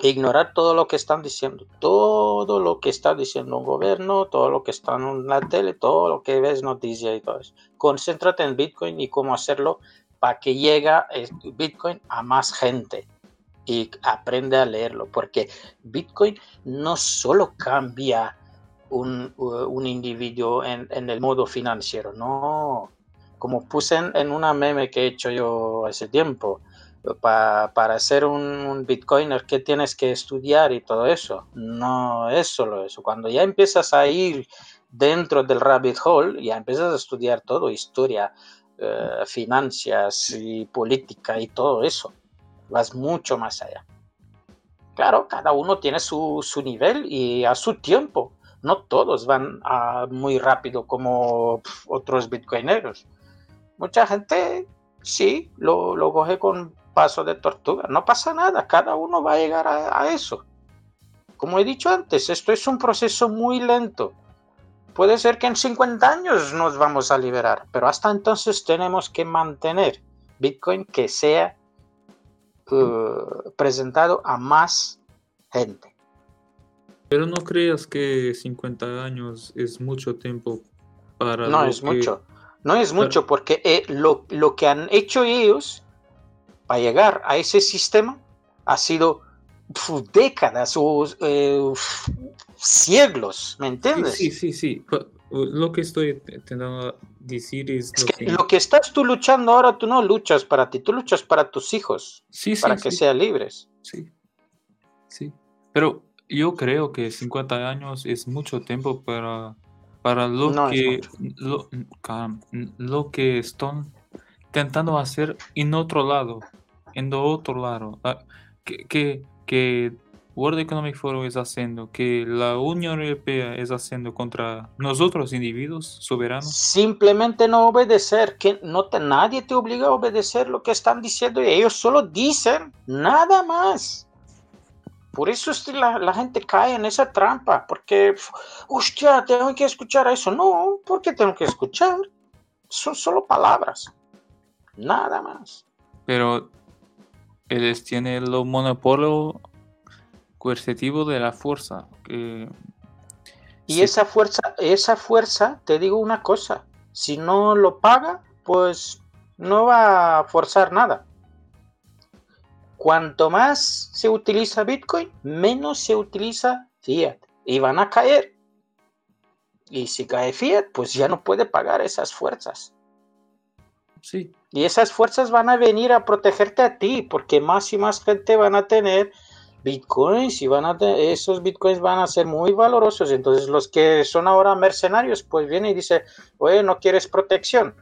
Ignorar todo lo que están diciendo, todo lo que está diciendo un gobierno, todo lo que está en la tele, todo lo que ves noticias y todo eso. Concéntrate en Bitcoin y cómo hacerlo para que llegue el Bitcoin a más gente y aprende a leerlo, porque Bitcoin no solo cambia un, un individuo en, en, el modo financiero, no. Como puse en, una meme que he hecho yo hace tiempo, pa, para ser un, bitcoiner, ¿qué tienes que estudiar y todo eso? No es solo eso. Cuando ya empiezas a ir dentro del rabbit hole, ya empiezas a estudiar todo, historia, eh, finanzas y política y todo eso. Vas mucho más allá. Claro, cada uno tiene su, su nivel y a su tiempo. No todos van muy rápido como otros bitcoineros. Mucha gente sí lo, lo coge con paso de tortuga. No pasa nada, cada uno va a llegar a, a, eso. Como he dicho antes, esto es un proceso muy lento. Puede ser que en 50 años nos vamos a liberar, pero hasta entonces tenemos que mantener Bitcoin que sea uh, presentado a más gente. Pero no creas que 50 años es mucho tiempo para... No es que... mucho. No es mucho porque eh, lo, lo, que han hecho ellos para llegar a ese sistema ha sido uf, décadas o eh, siglos, ¿me entiendes? Sí, sí, sí, sí. Lo que estoy intentando decir es... es lo, que, que... lo, que, estás tú luchando ahora, tú no luchas para ti, tú luchas para tus hijos, sí, para sí, que sí. sean libres. Sí, sí. Pero yo creo que 50 años es mucho tiempo para para lo no que lo, lo, que están intentando hacer en otro lado en otro lado ah, que, que, que World Economic Forum está haciendo, que la Unión Europea está haciendo contra nosotros individuos soberanos? Simplemente no obedecer, que no te, nadie te obliga a obedecer lo que están diciendo y ellos solo dicen nada más. Por eso es que la, la gente cae en esa trampa, porque, hostia, tengo que escuchar eso. No, ¿por qué tengo que escuchar? Son solo palabras, nada más. Pero ellos tienen el monopolio coercitivo de la fuerza. que Y Sí. esa fuerza, esa fuerza, te digo una cosa, si no lo paga, pues no va a forzar nada. Cuanto más se utiliza Bitcoin, menos se utiliza Fiat. Y van a caer. Y si cae Fiat, pues ya no puede pagar esas fuerzas. Sí, Y esas fuerzas van a venir a protegerte a ti, porque más y más gente van a tener bitcoins y van a esos bitcoins van a ser muy valorosos. Entonces los que son ahora mercenarios, pues vienen y dicen, oye, no quieres protección,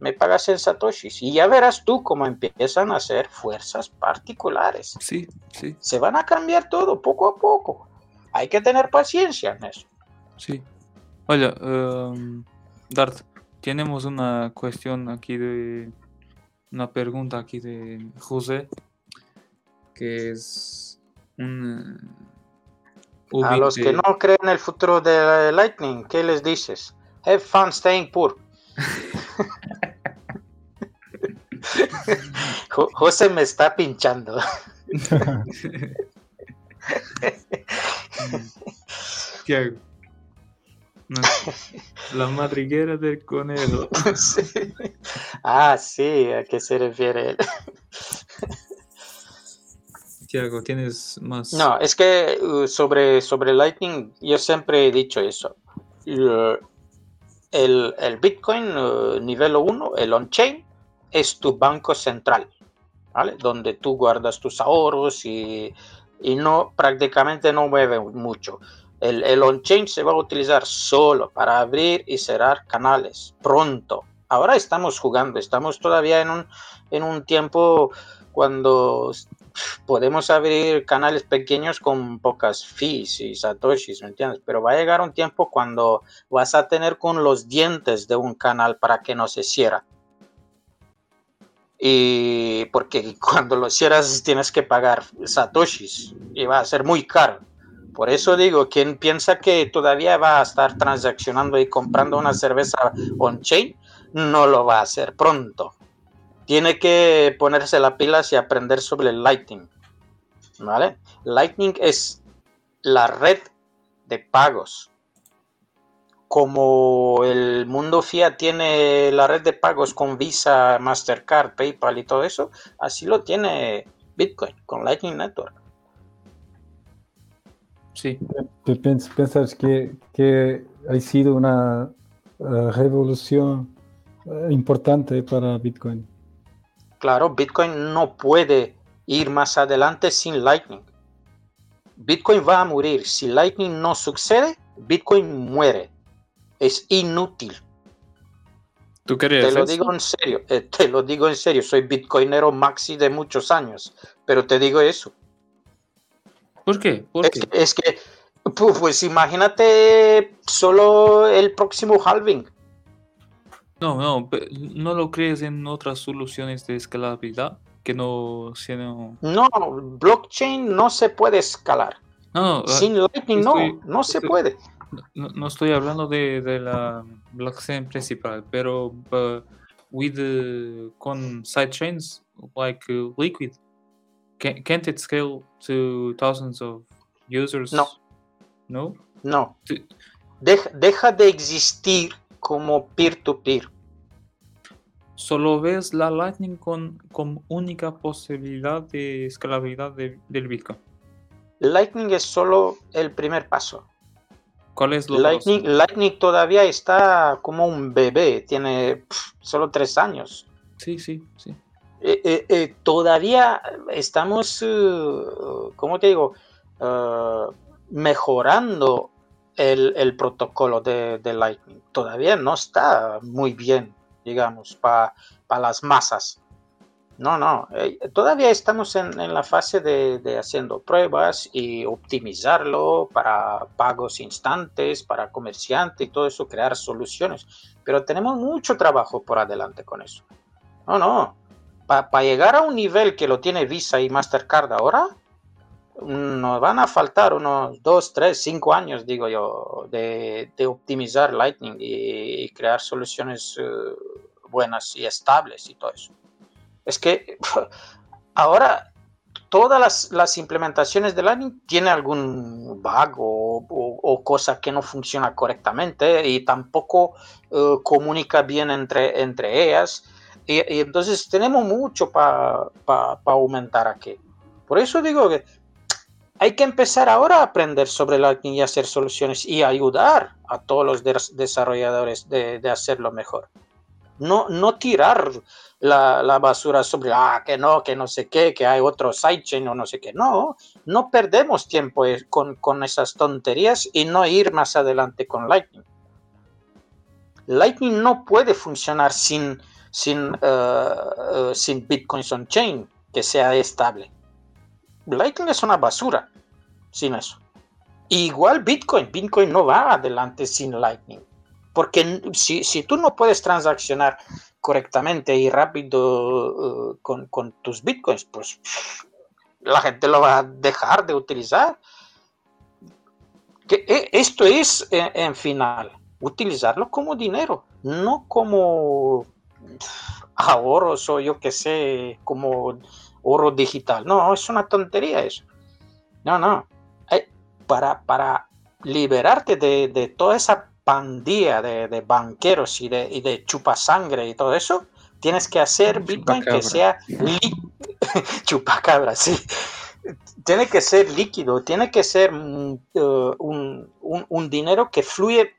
me pagas en satoshis. Y ya verás tú cómo empiezan a ser fuerzas particulares. sí, sí, Se van a cambiar todo poco a poco. Hay que tener paciencia en eso. sí. Oye, em, Dart, tenemos una cuestión aquí de... Una pregunta aquí de José, que es un... eh, A los que no creen en el futuro de Lightning, ¿qué les dices? Have fun staying poor. Jo- José me está pinchando. ¿Qué hago? No, La madriguera del conejo. Sí. Ah, sí, ¿a qué se refiere él? Tiago, ¿tienes más? No, es que uh, sobre, sobre Lightning, yo siempre he dicho eso. El, el Bitcoin uh, nivel 1, el on-chain, es tu banco central, ¿vale? Donde tú guardas tus ahorros y, y no prácticamente no mueve mucho. El, el on-chain se va a utilizar solo para abrir y cerrar canales pronto. Ahora estamos jugando, estamos todavía en un, en un tiempo cuando podemos abrir canales pequeños con pocas fees y satoshis, ¿me entiendes? Pero va a llegar un tiempo cuando vas a tener con los dientes de un canal para que no se cierre. Y porque cuando lo cierras tienes que pagar satoshis y va a ser muy caro. Por eso digo, quien piensa que todavía va a estar transaccionando y comprando una cerveza on-chain, no lo va a hacer pronto. Tiene que ponerse las pilas y aprender sobre el Lightning. ¿Vale? Lightning es la red de pagos. Como el mundo fiat tiene la red de pagos con Visa, Mastercard, PayPal y todo eso, así lo tiene Bitcoin con Lightning Network. Sí, ¿Tú piens- piensas que, que ha sido una eh, revolución eh, importante para Bitcoin? Claro, Bitcoin no puede ir más adelante sin Lightning. Bitcoin va a morir. Si Lightning no sucede, Bitcoin muere. Es inútil. ¿tú querías Te lo eso? digo en serio. eh, te lo digo en serio. Soy bitcoinero maxi de muchos años. Pero te digo eso. ¿Por qué? ¿Por Es qué? que, es que, pu- pues imagínate solo el próximo halving. No, no, ¿no lo crees en otras soluciones de escalabilidad? Que no sean... No, blockchain no se puede escalar. No, no, ah, Sin Lightning no, estoy- no se estoy- puede. no, no estoy hablando de, de la blockchain principal, pero uh, with uh, con sidechains like uh, Liquid, can, can't it scale to thousands of users? No. No? No. Deja, deja de existir como peer-to-peer. Solo ves la Lightning con, con única posibilidad de escalabilidad de- del Bitcoin. Lightning es solo el primer paso. ¿Cuál es lo Lightning? Lightning todavía está como un bebé, tiene solo tres años. Sí, sí, sí. Eh, eh, eh, todavía estamos, eh, ¿cómo te digo? Mejorando el, el protocolo de, de Lightning. Todavía no está muy bien, digamos, para las masas. No, no, eh, todavía estamos en, la fase de, haciendo pruebas y optimizarlo para pagos instantes, para comerciantes y todo eso, crear soluciones. Pero tenemos mucho trabajo por adelante con eso. No, no, para llegar a un nivel que lo tiene Visa y Mastercard ahora, nos van a faltar unos 2, 3, 5 años, digo yo, de, optimizar Lightning y, crear soluciones eh, buenas y estables y todo eso. Es que ahora todas las, implementaciones de Lightning tienen algún bug o, cosa que no funciona correctamente y tampoco eh, comunica bien entre, entre ellas. Y, entonces tenemos mucho para aumentar aquí. Por eso digo que hay que empezar ahora a aprender sobre Lightning y hacer soluciones y ayudar a todos los desarrolladores de, hacerlo mejor. No, no tirar la, basura sobre, ah, que no, que no sé qué, que hay otro sidechain o no sé qué. No, no perdemos tiempo eh, con, esas tonterías y no ir más adelante con Lightning. Lightning no puede funcionar sin, sin, uh, uh, sin Bitcoin on Chain que sea estable. Lightning es una basura sin eso. Igual Bitcoin, Bitcoin no va adelante sin Lightning. Porque si, tú no puedes transaccionar correctamente y rápido uh, con, tus Bitcoins, pues la gente lo va a dejar de utilizar. Que, e, esto es, en, final, utilizarlo como dinero, no como ahorros o yo que sé, como oro digital. No, es una tontería eso. No, no. Para, para liberarte de, toda esa pandilla de, banqueros y de, y de chupasangre y todo eso, tienes que hacer Bitcoin que sea chupacabra, sí. Tiene que ser líquido, tiene que ser mm, uh, un, dinero que fluye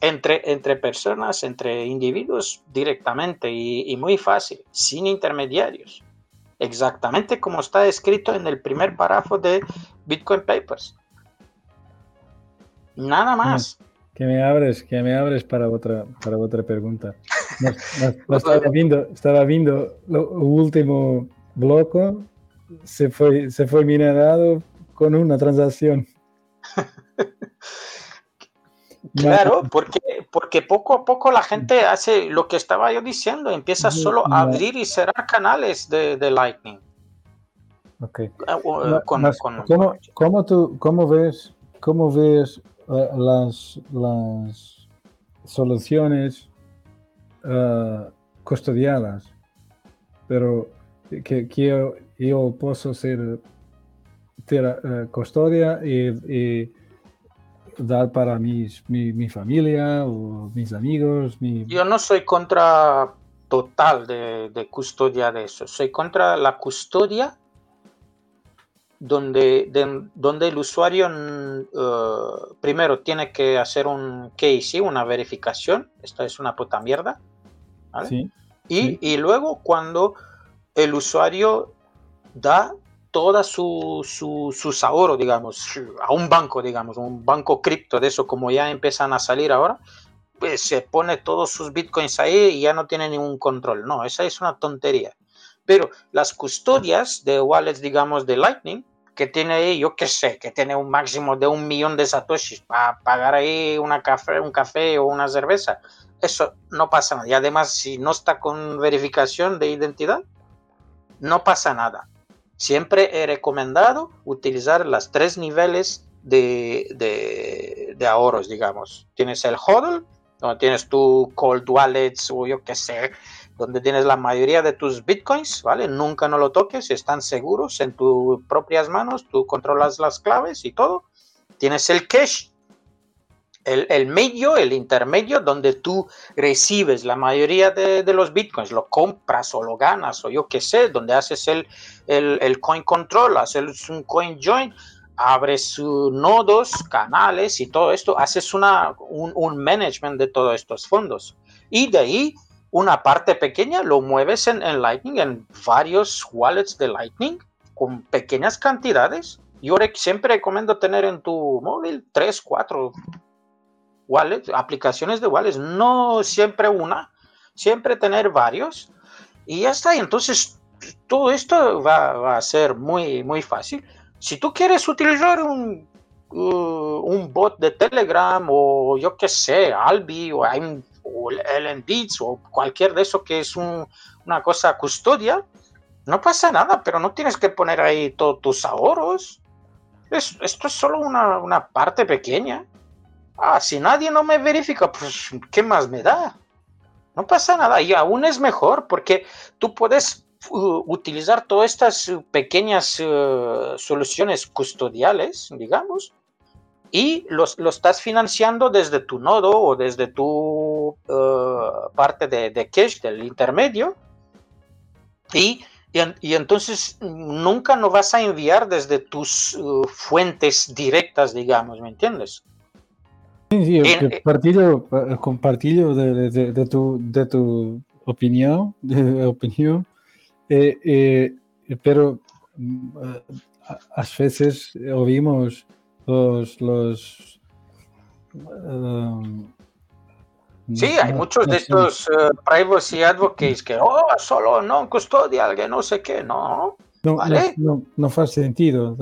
entre, entre personas, entre individuos directamente y muy fácil, sin intermediarios exactamente como está escrito en el primer párrafo de Bitcoin Papers. Nada más. Que me abres, que me abres para otra, para otra pregunta. estaba, viendo, estaba viendo lo último bloque, se fue, se fue minerado con una transacción. Claro, porque, porque poco a poco la gente hace lo que estaba yo diciendo, empieza solo a abrir y cerrar canales de, Lightning. Ok. Eh, ¿Cómo, tú, cómo ves, cómo ves eh, las, las soluciones uh, custodiadas? Pero que, yo, yo puedo ser custodia y dar para mis, mi, familia o mis amigos. Yo no soy contra total de, custodia de eso, soy contra la custodia donde, donde el usuario uh, primero tiene que hacer un KYC, una verificación, esta es una puta mierda, y, y luego cuando el usuario da toda su, su, sus ahorros, digamos, a un banco, digamos, un banco cripto de eso, como ya empiezan a salir ahora, pues se pone todos sus bitcoins ahí y ya no tiene ningún control. No, esa es una tontería. Pero las custodias de wallets, digamos, de Lightning, que tiene ahí, yo qué sé, que tiene un máximo de un millón de satoshis para pagar ahí una café, un café o una cerveza, eso no pasa nada. Y además, si no está con verificación de identidad, no pasa nada. Siempre he recomendado utilizar las tres niveles de, de, ahorros, digamos. Tienes el HODL, donde tienes tu cold wallets o yo qué sé, donde tienes la mayoría de tus bitcoins, ¿vale? Nunca no lo toques, están seguros en tus propias manos, tú controlas las claves y todo. Tienes el cash, el, medio, el intermedio, donde tú recibes la mayoría de, los bitcoins, lo compras o lo ganas o yo qué sé, donde haces el, el, coin control, haces un coin join, abres nodos, canales y todo esto, haces una, un, un, management de todos estos fondos. Y de ahí una parte pequeña lo mueves en, en Lightning, en varios wallets de Lightning, con pequeñas cantidades. Yo siempre recomiendo tener en tu móvil 3, 4 wallets, aplicaciones de wallets, no siempre una, siempre tener varios y ya está. Y entonces todo esto va, a ser muy, muy fácil. Si tú quieres utilizar un, uh, un bot de Telegram o yo qué sé, Albi o, o LNBits o cualquier de eso que es una cosa custodia, no pasa nada, pero no tienes que poner ahí todos tus ahorros. esto es solo una, una parte pequeña. Ah, si nadie no me verifica, pues ¿qué más me da? No pasa nada y aún es mejor porque tú puedes uh, utilizar todas estas pequeñas uh, soluciones custodiales, digamos, y lo estás financiando desde tu nodo o desde tu uh, parte de, de, cache del intermedio y, y, entonces nunca no vas a enviar desde tus fuentes directas, digamos, ¿me entiendes? Sí, sí, eh, compartillo, compartillo de, de, de, tu, de tu opinión, de opinión eh, eh, pero a veces oímos los, los um, Sí, hay muchos de estos privacy advocates que, oh, solo no custodial, que no sé qué, no. No, ¿vale? no, no, no hace sentido.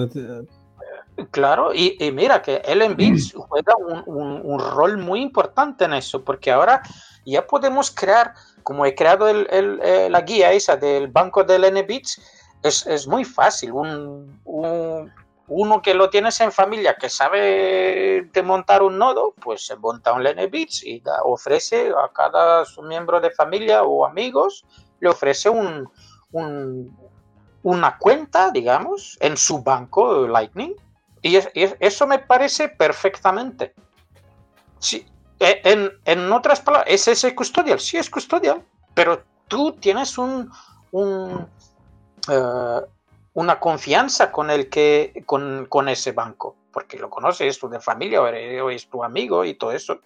Claro, y, mira que Ellen Beats juega un, rol muy importante en eso, porque ahora ya podemos crear, como he creado el, eh, la guía esa del banco de Ellen Beats, es, es, muy fácil. Un, uno que lo tienes en familia que sabe de montar un nodo, pues se monta un Bits y ofrece a cada miembro de familia o amigos, le ofrece un, una cuenta, digamos, en su banco Lightning y, eso me parece perfectamente. Sí, e, en, otras palabras, ¿es ese custodial? Sí, es custodial, pero tú tienes un, eh, una confianza con, el que, con, ese banco, porque lo conoces, es tu de familia o es tu amigo y todo eso.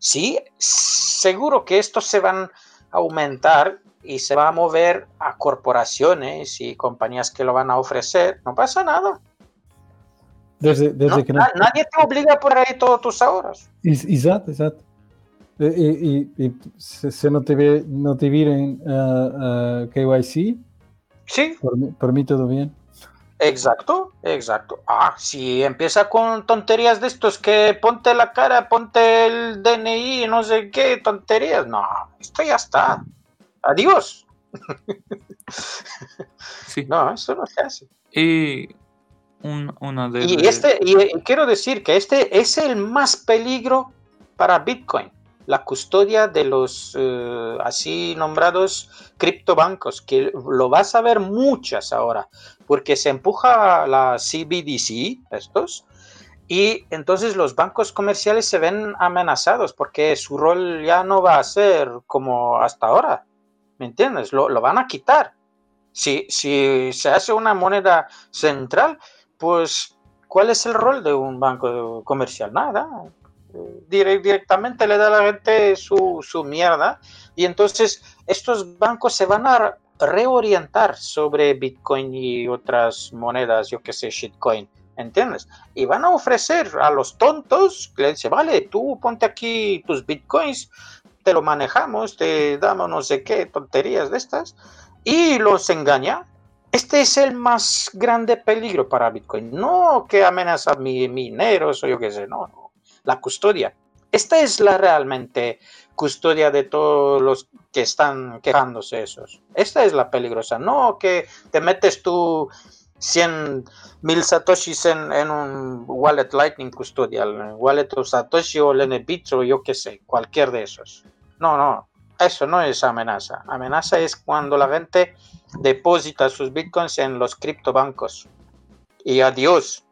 Sí, seguro que estos se van a aumentar y se va a mover a corporaciones y compañías que lo van a ofrecer. No pasa nada Desde, desde que no... Nadie te obliga por ahí todos tus ahorros. Exato, exato. E, e, e, se, se, não, tiver, não tiverem uh, uh, KYC, sí. por, por mí todo bien. Exacto, exacto. Ah, si empieza con tonterías de estos que ponte la cara, ponte el DNI, no sé qué, tonterías. No, esto ya está. Adiós. Sí. No, eso no se hace. Y una de... Y, este, y quiero decir que este es el más peligro para Bitcoin, la custodia de los uh, así nombrados criptobancos, que lo vas a ver muchas ahora, porque se empuja la CBDC, estos, y entonces los bancos comerciales se ven amenazados porque su rol ya no va a ser como hasta ahora, ¿me entiendes? Lo, lo van a quitar. Si, si se hace una moneda central, pues, ¿cuál es el rol de un banco comercial? Nada. directamente le da a la gente su, mierda y entonces estos bancos se van a reorientar sobre Bitcoin y otras monedas, yo que sé, shitcoin, ¿entiendes? Y van a ofrecer a los tontos, que dice, vale, tú ponte aquí tus Bitcoins, te lo manejamos, te damos no sé qué, tonterías de estas, y los engaña este es el más grande peligro para Bitcoin. No que amenaza mi mineros o yo qué sé, no. La custodia. Esta es la realmente custodia de todos los que están quejándose esos. Esta es la peligrosa. No que te metes tú 100 mil satoshis en, un wallet Lightning custodial, wallet o satoshi o Lenebit o yo qué sé, cualquier de esos. No, no. Eso no es amenaza. Amenaza es cuando la gente deposita sus bitcoins en los criptobancos. Y adiós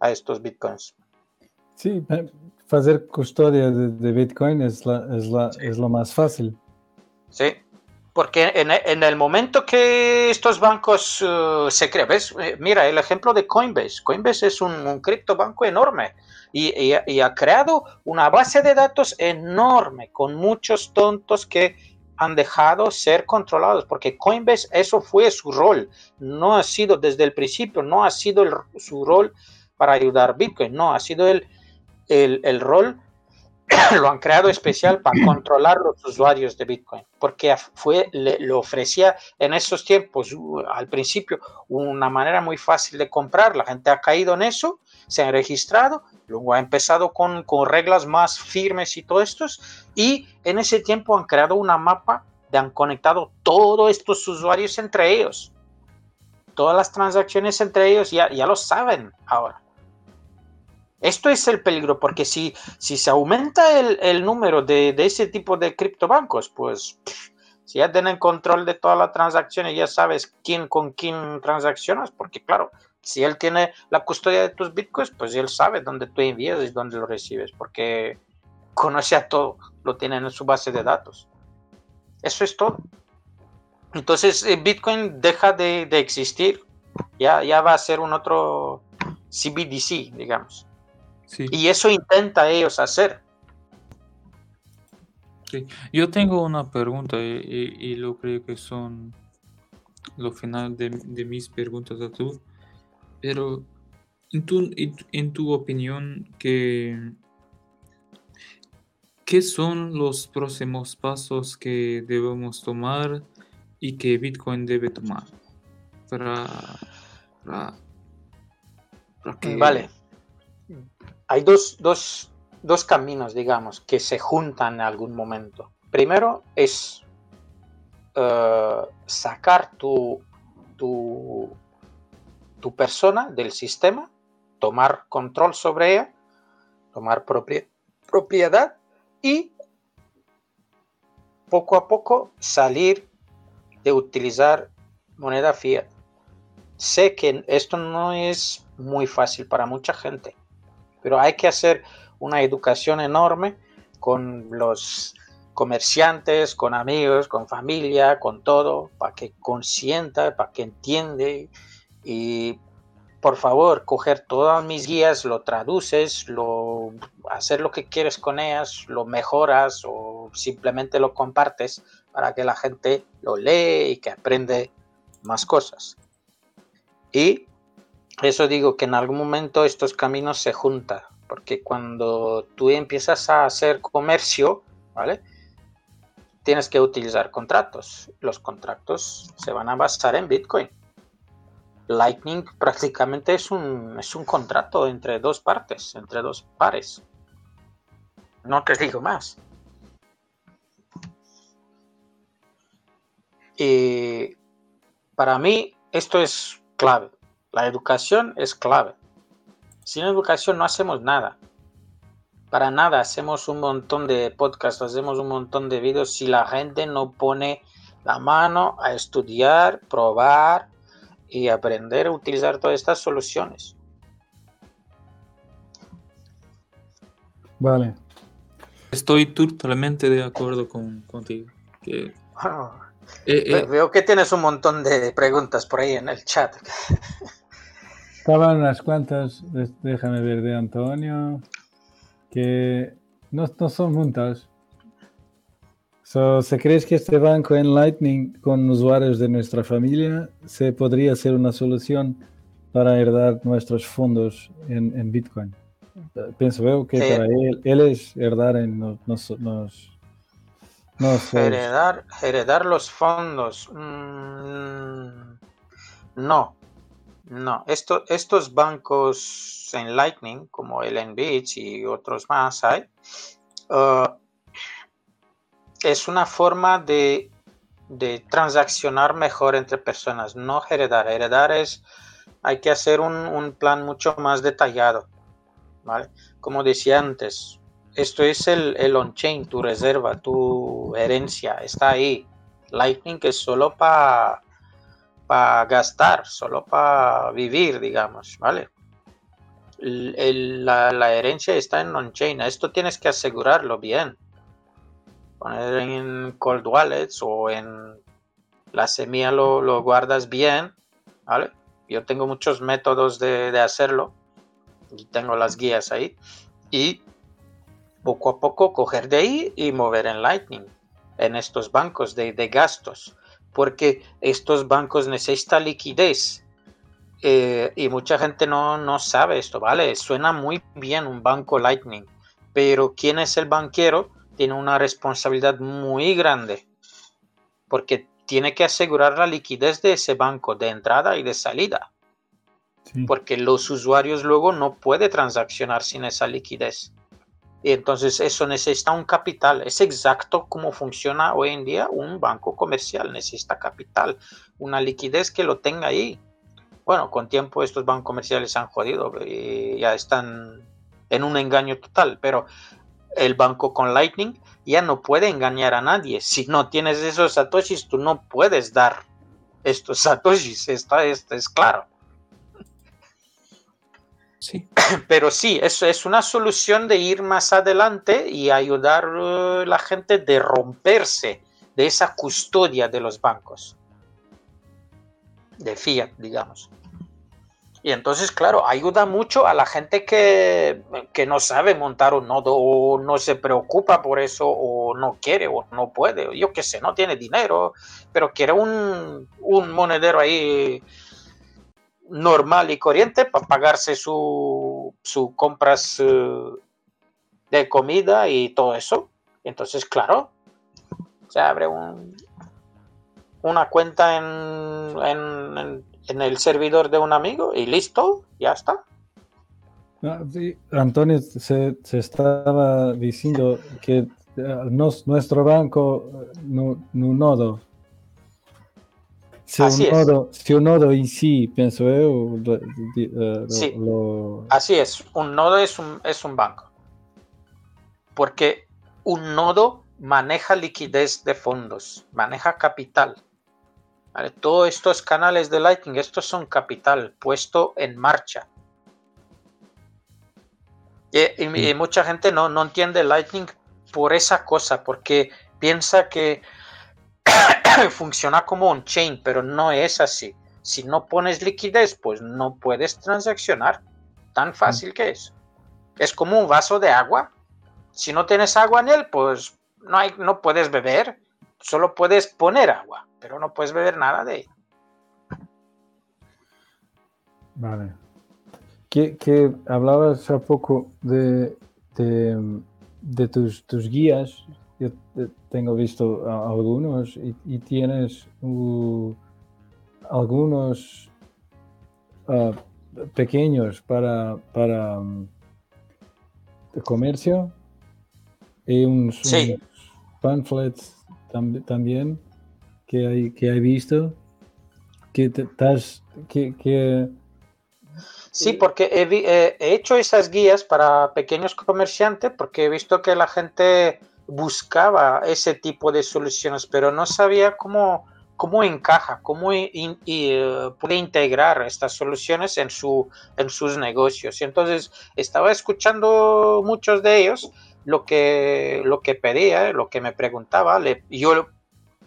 a estos bitcoins. Sí, hacer custodia de, bitcoin es, la, es, la, es lo más fácil. Sí, porque en, en, el momento que estos bancos uh, se crean, eh, mira el ejemplo de Coinbase. Coinbase es un, un criptobanco enorme y, y, y, ha creado una base de datos enorme con muchos tontos que han dejado ser controlados, porque Coinbase eso fue su rol, no ha sido desde el principio, no ha sido su rol para ayudar Bitcoin, no, ha sido el, el, rol lo han creado especial para controlar los usuarios de Bitcoin, porque fue, le, ofrecía en esos tiempos, al principio, una manera muy fácil de comprar. La gente ha caído en eso, se han registrado, luego ha empezado con, con reglas más firmes y todo esto, y en ese tiempo han creado una mapa de han conectado todos estos usuarios entre ellos. Todas las transacciones entre ellos ya, ya lo saben ahora. Esto es el peligro, porque si, si se aumenta el, número de, ese tipo de criptobancos, pues si ya tienen control de todas las transacciones, ya sabes quién con quién transaccionas, porque claro, si él tiene la custodia de tus bitcoins, pues él sabe dónde tú envías y dónde lo recibes, porque conoce a todo, lo tiene en su base de datos. Eso es todo. Entonces, eh, Bitcoin deja de, de existir, ya, ya va a ser un otro CBDC, digamos. Y eso intenta ellos hacer. Sí. Yo tengo una pregunta y, lo creo que son lo final de, mis preguntas a tú. Pero en tu, en tu opinión, ¿qué, ¿qué son los próximos pasos que debemos tomar y que Bitcoin debe tomar para, para, que... Vale hay dos, caminos, digamos, que se juntan en algún momento. Primero es eh, sacar tu, tu, tu, persona del sistema, tomar control sobre ella, tomar propiedad y poco a poco salir de utilizar moneda fiat. Sé que esto no es muy fácil para mucha gente, pero hay que hacer una educación enorme con los comerciantes, con amigos, con familia, con todo, para que consienta, para que entiende y por favor, coger todas mis guías, lo traduces, lo hacer lo que quieres con ellas, lo mejoras o simplemente lo compartes para que la gente lo lee y que aprende más cosas. Y eso digo que en algún momento estos caminos se juntan, porque cuando tú empiezas a hacer comercio, ¿vale? Tienes que utilizar contratos. Los contratos se van a basar en Bitcoin. Lightning prácticamente es un, es un contrato entre dos partes, entre dos pares. No te digo más. Y para mí esto es clave. La educación es clave. Sin educación no hacemos nada. Para nada hacemos un montón de podcasts, hacemos un montón de videos si la gente no pone la mano a estudiar, probar y aprender a utilizar todas estas soluciones. Vale. Estoy totalmente de acuerdo con, contigo. Eh, eh, veo que tienes un montón de preguntas por ahí en el chat. Estaban unas cuantas, déjame ver, de Antonio, que no, son muchas. ¿Se cree que este banco en Lightning con usuarios de nuestra familia se podría ser una solución para heredar nuestros fondos en, Bitcoin? Pienso, veo que para él, él es heredar en nos, heredar, heredar los fondos. Mm, no, no, estos bancos en Lightning, como el Enbridge y otros más hay, uh, es una forma de, transaccionar mejor entre personas, no heredar. Heredar es, hay que hacer un, plan mucho más detallado, ¿vale? Como decía antes, esto es el, el on-chain, tu reserva, tu herencia, está ahí. Lightning es solo para para gastar, solo para vivir, digamos, ¿vale? la, herencia está en on-chain. Esto tienes que asegurarlo bien. Poner en cold wallets o en la semilla lo, guardas bien, ¿vale? Yo tengo muchos métodos de, hacerlo y tengo las guías ahí. Y poco a poco coger de ahí y mover en Lightning, en estos bancos de, de gastos porque estos bancos necesitan liquidez. Eh, y mucha gente no, sabe esto, ¿vale? Suena muy bien un banco Lightning, pero quien es el banquero tiene una responsabilidad muy grande porque tiene que asegurar la liquidez de ese banco de entrada y de salida. Porque los usuarios luego no pueden transaccionar sin esa liquidez. Y entonces eso necesita un capital. Es exacto como funciona hoy en día un banco comercial. Necesita capital, una liquidez que lo tenga ahí. Bueno, con tiempo estos bancos comerciales han jodido y ya están en un engaño total. Pero el banco con Lightning ya no puede engañar a nadie. Si no tienes esos satoshis, tú no puedes dar estos satoshis. Esto, esto es claro. Pero sí, eso es una solución de ir más adelante y ayudar a uh, la gente de romperse de esa custodia de los bancos. De fiat, digamos. Y entonces, claro, ayuda mucho a la gente que, que, no sabe montar un nodo o no se preocupa por eso o no quiere o no puede, yo qué sé, no tiene dinero, pero quiere un, un monedero ahí normal y corriente para pagarse sus su compras eh, de comida y todo eso. Entonces, claro, se abre un, una cuenta en, en, el servidor de un amigo y listo, ya está. Ah, Antonio se, se, estaba diciendo que eh, nuestro banco eh, si un, nodo, si un nodo en sí, pienso yo. Eh, sí, así es. Un nodo es un, es un banco. Porque un nodo maneja liquidez de fondos, maneja capital. Todos estos canales de Lightning, estos son capital puesto en marcha. Y, mucha gente no, no entiende Lightning por esa cosa, porque piensa que funciona como un chain, pero no es así. Si no pones liquidez, pues no puedes transaccionar. Tan fácil que es. Es como un vaso de agua. Si no tienes agua en él, pues no, hay, no puedes beber. Solo puedes poner agua, pero no puedes beber nada de ella. Vale. Que, hablabas hace poco de, de, tus, tus guías yo tengo visto algunos y, tienes algunos ah, pequeños para, para um, comercio y unos, pamphlets también que hay, que he visto que estás que, que Sí, porque he, hecho esas guías para pequeños comerciantes porque he visto que la gente buscaba ese tipo de soluciones, pero no sabía cómo, cómo encaja, cómo eh, puede integrar estas soluciones en, su, en sus negocios. Y entonces estaba escuchando muchos de ellos lo que, lo que pedía, lo que me preguntaba, yo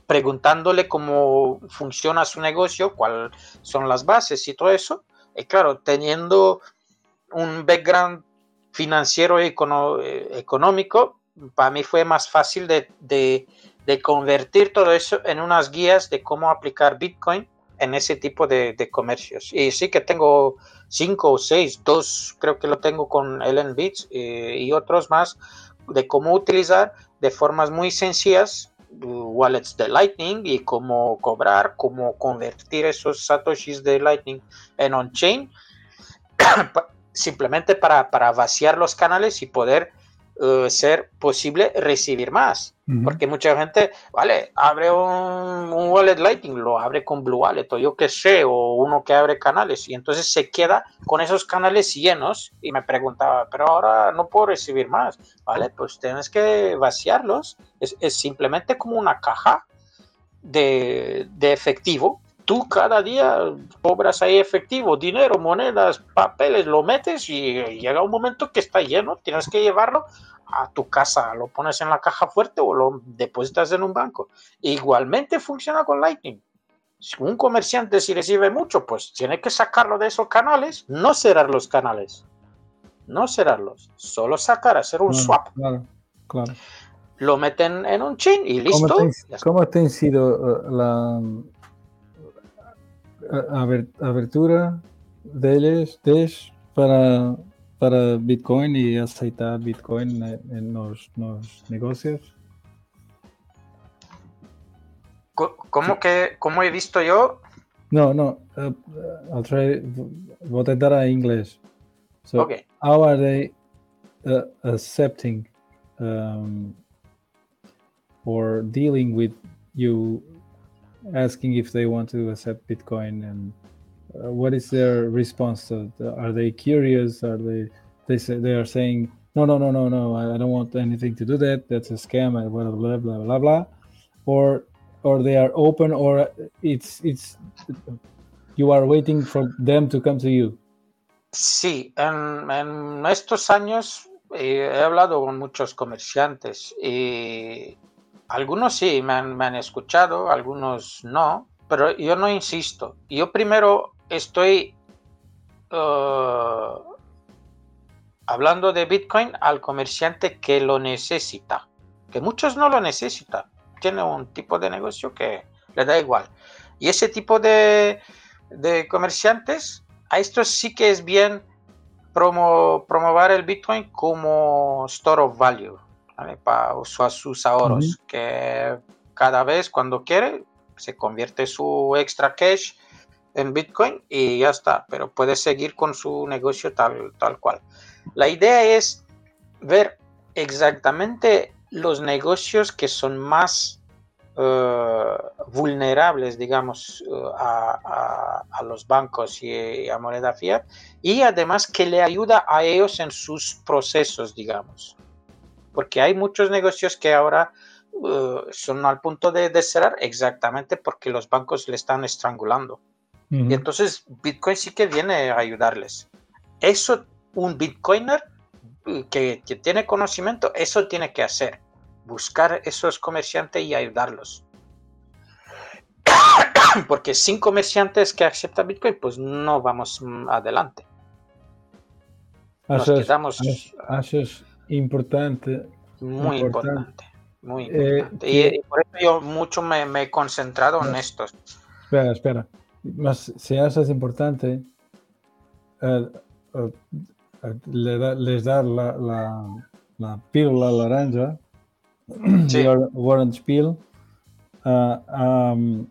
preguntándole cómo funciona su negocio, cuáles son las bases y todo eso. Y claro, teniendo un background financiero y eh, económico, para mí fue más fácil de, convertir todo eso en unas guías de cómo aplicar Bitcoin en ese tipo de, comercios. Y sí que tengo cinco o seis, dos creo que lo tengo con Ellen Bits eh, y otros más de cómo utilizar de formas muy sencillas uh, wallets de Lightning y cómo cobrar, cómo convertir esos satoshis de Lightning en on-chain, simplemente para, para vaciar los canales y poder eh, ser posible recibir más. Porque mucha gente, vale, abre un, wallet Lightning, lo abre con Blue Wallet o yo que sé, o uno que abre canales y entonces se queda con esos canales llenos y me preguntaba, pero ahora no puedo recibir más. Vale, pues tienes que vaciarlos. Es, simplemente como una caja de, de efectivo tú cada día cobras ahí efectivo, dinero, monedas, papeles, lo metes y llega un momento que está lleno, tienes que llevarlo a tu casa, lo pones en la caja fuerte o lo depositas en un banco. Igualmente funciona con Lightning. Si un comerciante si recibe mucho, pues tiene que sacarlo de esos canales, no cerrar los canales, no cerrarlos, solo sacar, hacer un swap. Claro, claro. Lo meten en un chain y listo. ¿Cómo te, sido uh, la, abertura de ellos para, para Bitcoin y aceitar Bitcoin en, los, los negocios? ¿Cómo que, cómo he visto yo? No, no. Uh, I'll try. Vou tentar em inglês. So, Ok. how are they uh, accepting um, or dealing with you asking if they want to accept Bitcoin and uh, what is their response? To the- are they curious? Are they they say they are saying no, no, no, no, no. I, I don't want anything to do that. That's a scam. and Blah blah blah blah blah. Or or they are open or it's it's you are waiting for them to come to you. Sí, en, en estos años eh, he hablado con muchos comerciantes y algunos sí me han, escuchado, algunos no, pero yo no insisto. Yo primero estoy eh, hablando de Bitcoin al comerciante que lo necesita, que muchos no lo necesitan. Tiene un tipo de negocio que le da igual. Y ese tipo de, de comerciantes, a estos sí que es bien promo, promover el Bitcoin como store of value, ¿vale? para usar sus ahorros, que cada vez cuando quiere se convierte su extra cash en Bitcoin y ya está, pero puede seguir con su negocio tal, tal cual. La idea es ver exactamente los negocios que son más eh, vulnerables, digamos, eh, a, a- a los bancos y a moneda fiat y además que le ayuda a ellos en sus procesos, digamos. Porque hay muchos negocios que ahora eh, son al punto de, de cerrar exactamente porque los bancos le están estrangulando. Y entonces Bitcoin sí que viene a ayudarles. Eso, un Bitcoiner eh, que, que tiene conocimiento, eso tiene que hacer. Buscar esos comerciantes y ayudarlos. Porque sin comerciantes que aceptan Bitcoin, pues no vamos mm, adelante. Nos Achas, quedamos achas importante muy importante. importante. Muy Eh, importante. y, y por eso yo mucho me, me he concentrado en No. estos. Espera, espera. Mas si importante eh, eh, eh, le da- les dar la, la, la píldora laranja, Sí. orange peel, a, a, um,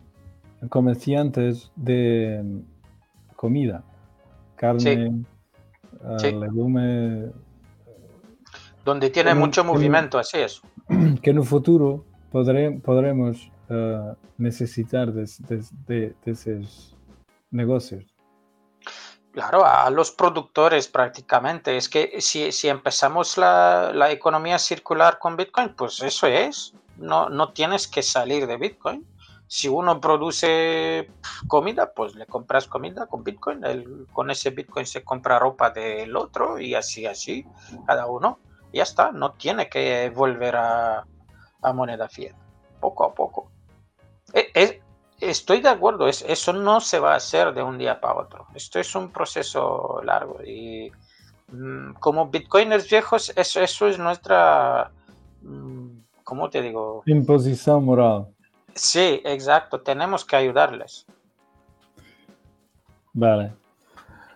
comerciantes de mm, comida, carne, Sí. legume, Donde tiene mucho movimiento, así es. que en un futuro podré- podremos eh, necesitar de, de- de- de esos negocios. Claro, a los productores prácticamente. Es que si, si empezamos la, la economía circular con Bitcoin, pues eso es. No, no tienes que salir de Bitcoin. Si uno produce comida, pues le compras comida con Bitcoin. El- con ese Bitcoin se compra ropa del otro y así, así, cada uno. Ya está, no tiene que volver a, a moneda fiat. Poco a poco. E- es- Estoy de acuerdo, es- eso no se va a hacer de un día para otro. Esto es un proceso largo y mm, como bitcoiners viejos, eso, eso es nuestra, mm, ¿cómo te digo? Imposición moral. Sí, exacto, tenemos que ayudarles. Vale.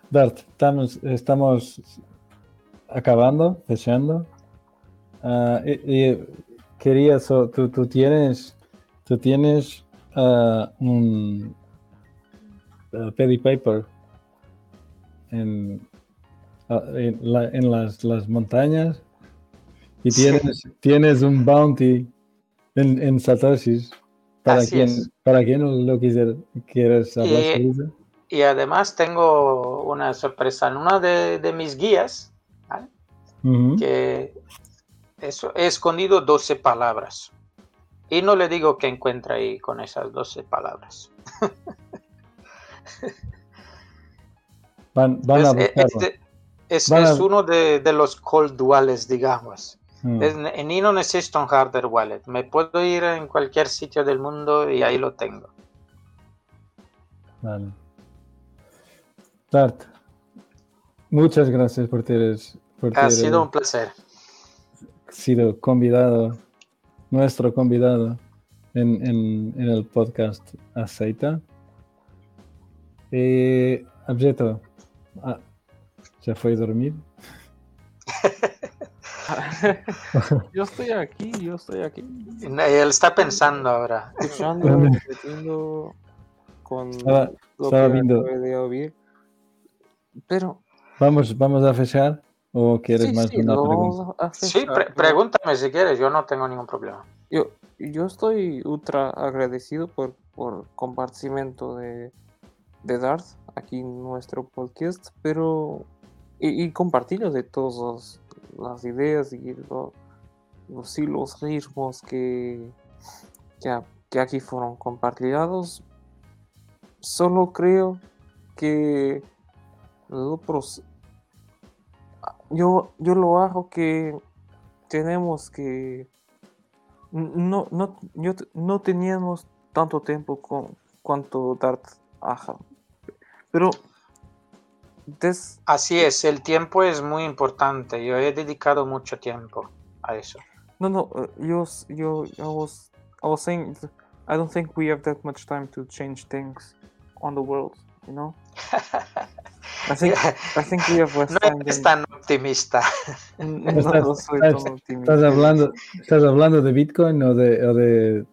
Dart, estamos, estamos acabando, fechando. Ah, y, y quería, so- tú, tú tienes, tú tienes ah, un pedi paper en, en, la- en las, las montañas y Sí. tienes, tienes un bounty en, en Satoshis. Para Así quien, es. para quien lo quiser, quieres hablar Y- sobre eso. Y además tengo una sorpresa en una de, de mis guías, que eso, he escondido 12 palabras. Y no le digo que encuentra ahí con esas 12 palabras. Van, van a Es- es, a- uno de, de los cold duales, digamos. Mm. Es- y no necesito un hardware wallet. Me puedo ir en cualquier sitio del mundo y ahí lo tengo. Vale. Dart, muchas gracias por ter, por Ha sido un placer. sido convidado, nuestro convidado en, en- en el podcast Aceita. Eh, Abjeto, ah, ¿ya fue a dormir? yo estoy aquí, yo estoy aquí. Él está pensando ahora. Escuchando, repitiendo con Estaba- lo estaba que viendo. oír. Pero Vamos, vamos a fechar o quieres sí, más sí, una lo pregunta? Sí, pre- pero pregúntame si quieres, yo no tengo ningún problema. Yo, yo estoy ultra agradecido por, por compartimiento de, de Darth aquí en nuestro podcast, pero y, y compartirlo de todas las ideas y lo- los hilos, ritmos que, que, que aquí fueron compartidos. Solo creo que lo pros- yo, yo lo hago que tenemos que no, no, yo no teníamos tanto tiempo con cuanto Darth Ajá. Pero des- Así es, el tiempo es muy importante. Yo he dedicado mucho tiempo a eso. no no uh, yo yo I was I was saying I don't think we have that much time to change things on the world, you know? I think I think we have less No time than- optimista. no, Estás- no soy estás- tan optimista. ¿Estás hablando, ¿Estás hablando de Bitcoin o de, o de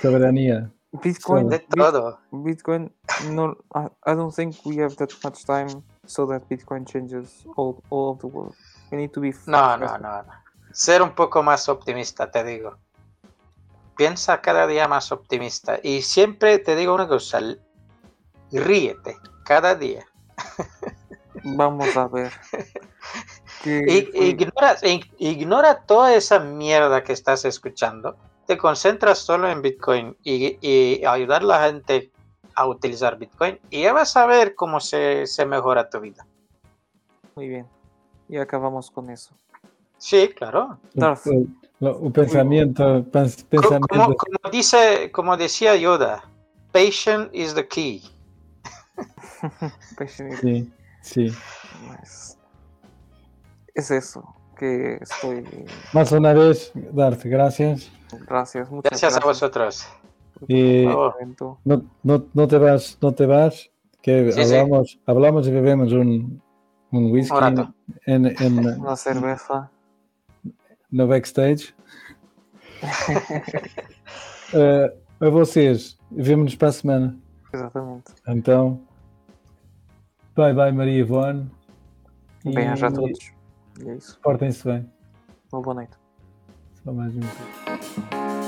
soberanía? Bitcoin, De Bit- todo. Bitcoin, no, I, I don't think we have that much time so that Bitcoin changes all, all of the world. We need to be No, no, no, no. Ser un poco más optimista, te digo. Piensa cada día más optimista. Y siempre te digo una cosa. Ríete cada día. Vamos a ver. Que Ignora, ig- ignora toda esa mierda que estás escuchando. Te concentras solo en Bitcoin y, y ayudar a la gente a utilizar Bitcoin. Y ya vas a ver cómo se, se mejora tu vida. Muy bien. Y acabamos con eso. Sí, claro. Darth. O, o- o pensamento, pens- Co- pensamento Como, como dice, como decía Yoda, patience is the key. Sí, sí. Pues, Es eso. Que estoy. Más una vez, Darth, gracias. Gracias, muchas Gracias a gracias. vosotros. por Y-. No, no, no te vas, no te vas, que Sí, sí. hablamos, hablamos y bebemos un, un whisky Un en, en, Una cerveza. no backstage. Eh, a vocês, vemo-nos para a semana. Exatamente. Então, bye bye Maria Ivone. Bem-aja a todos. E é isso. Portem-se bem. Uma boa noite. Só mais um.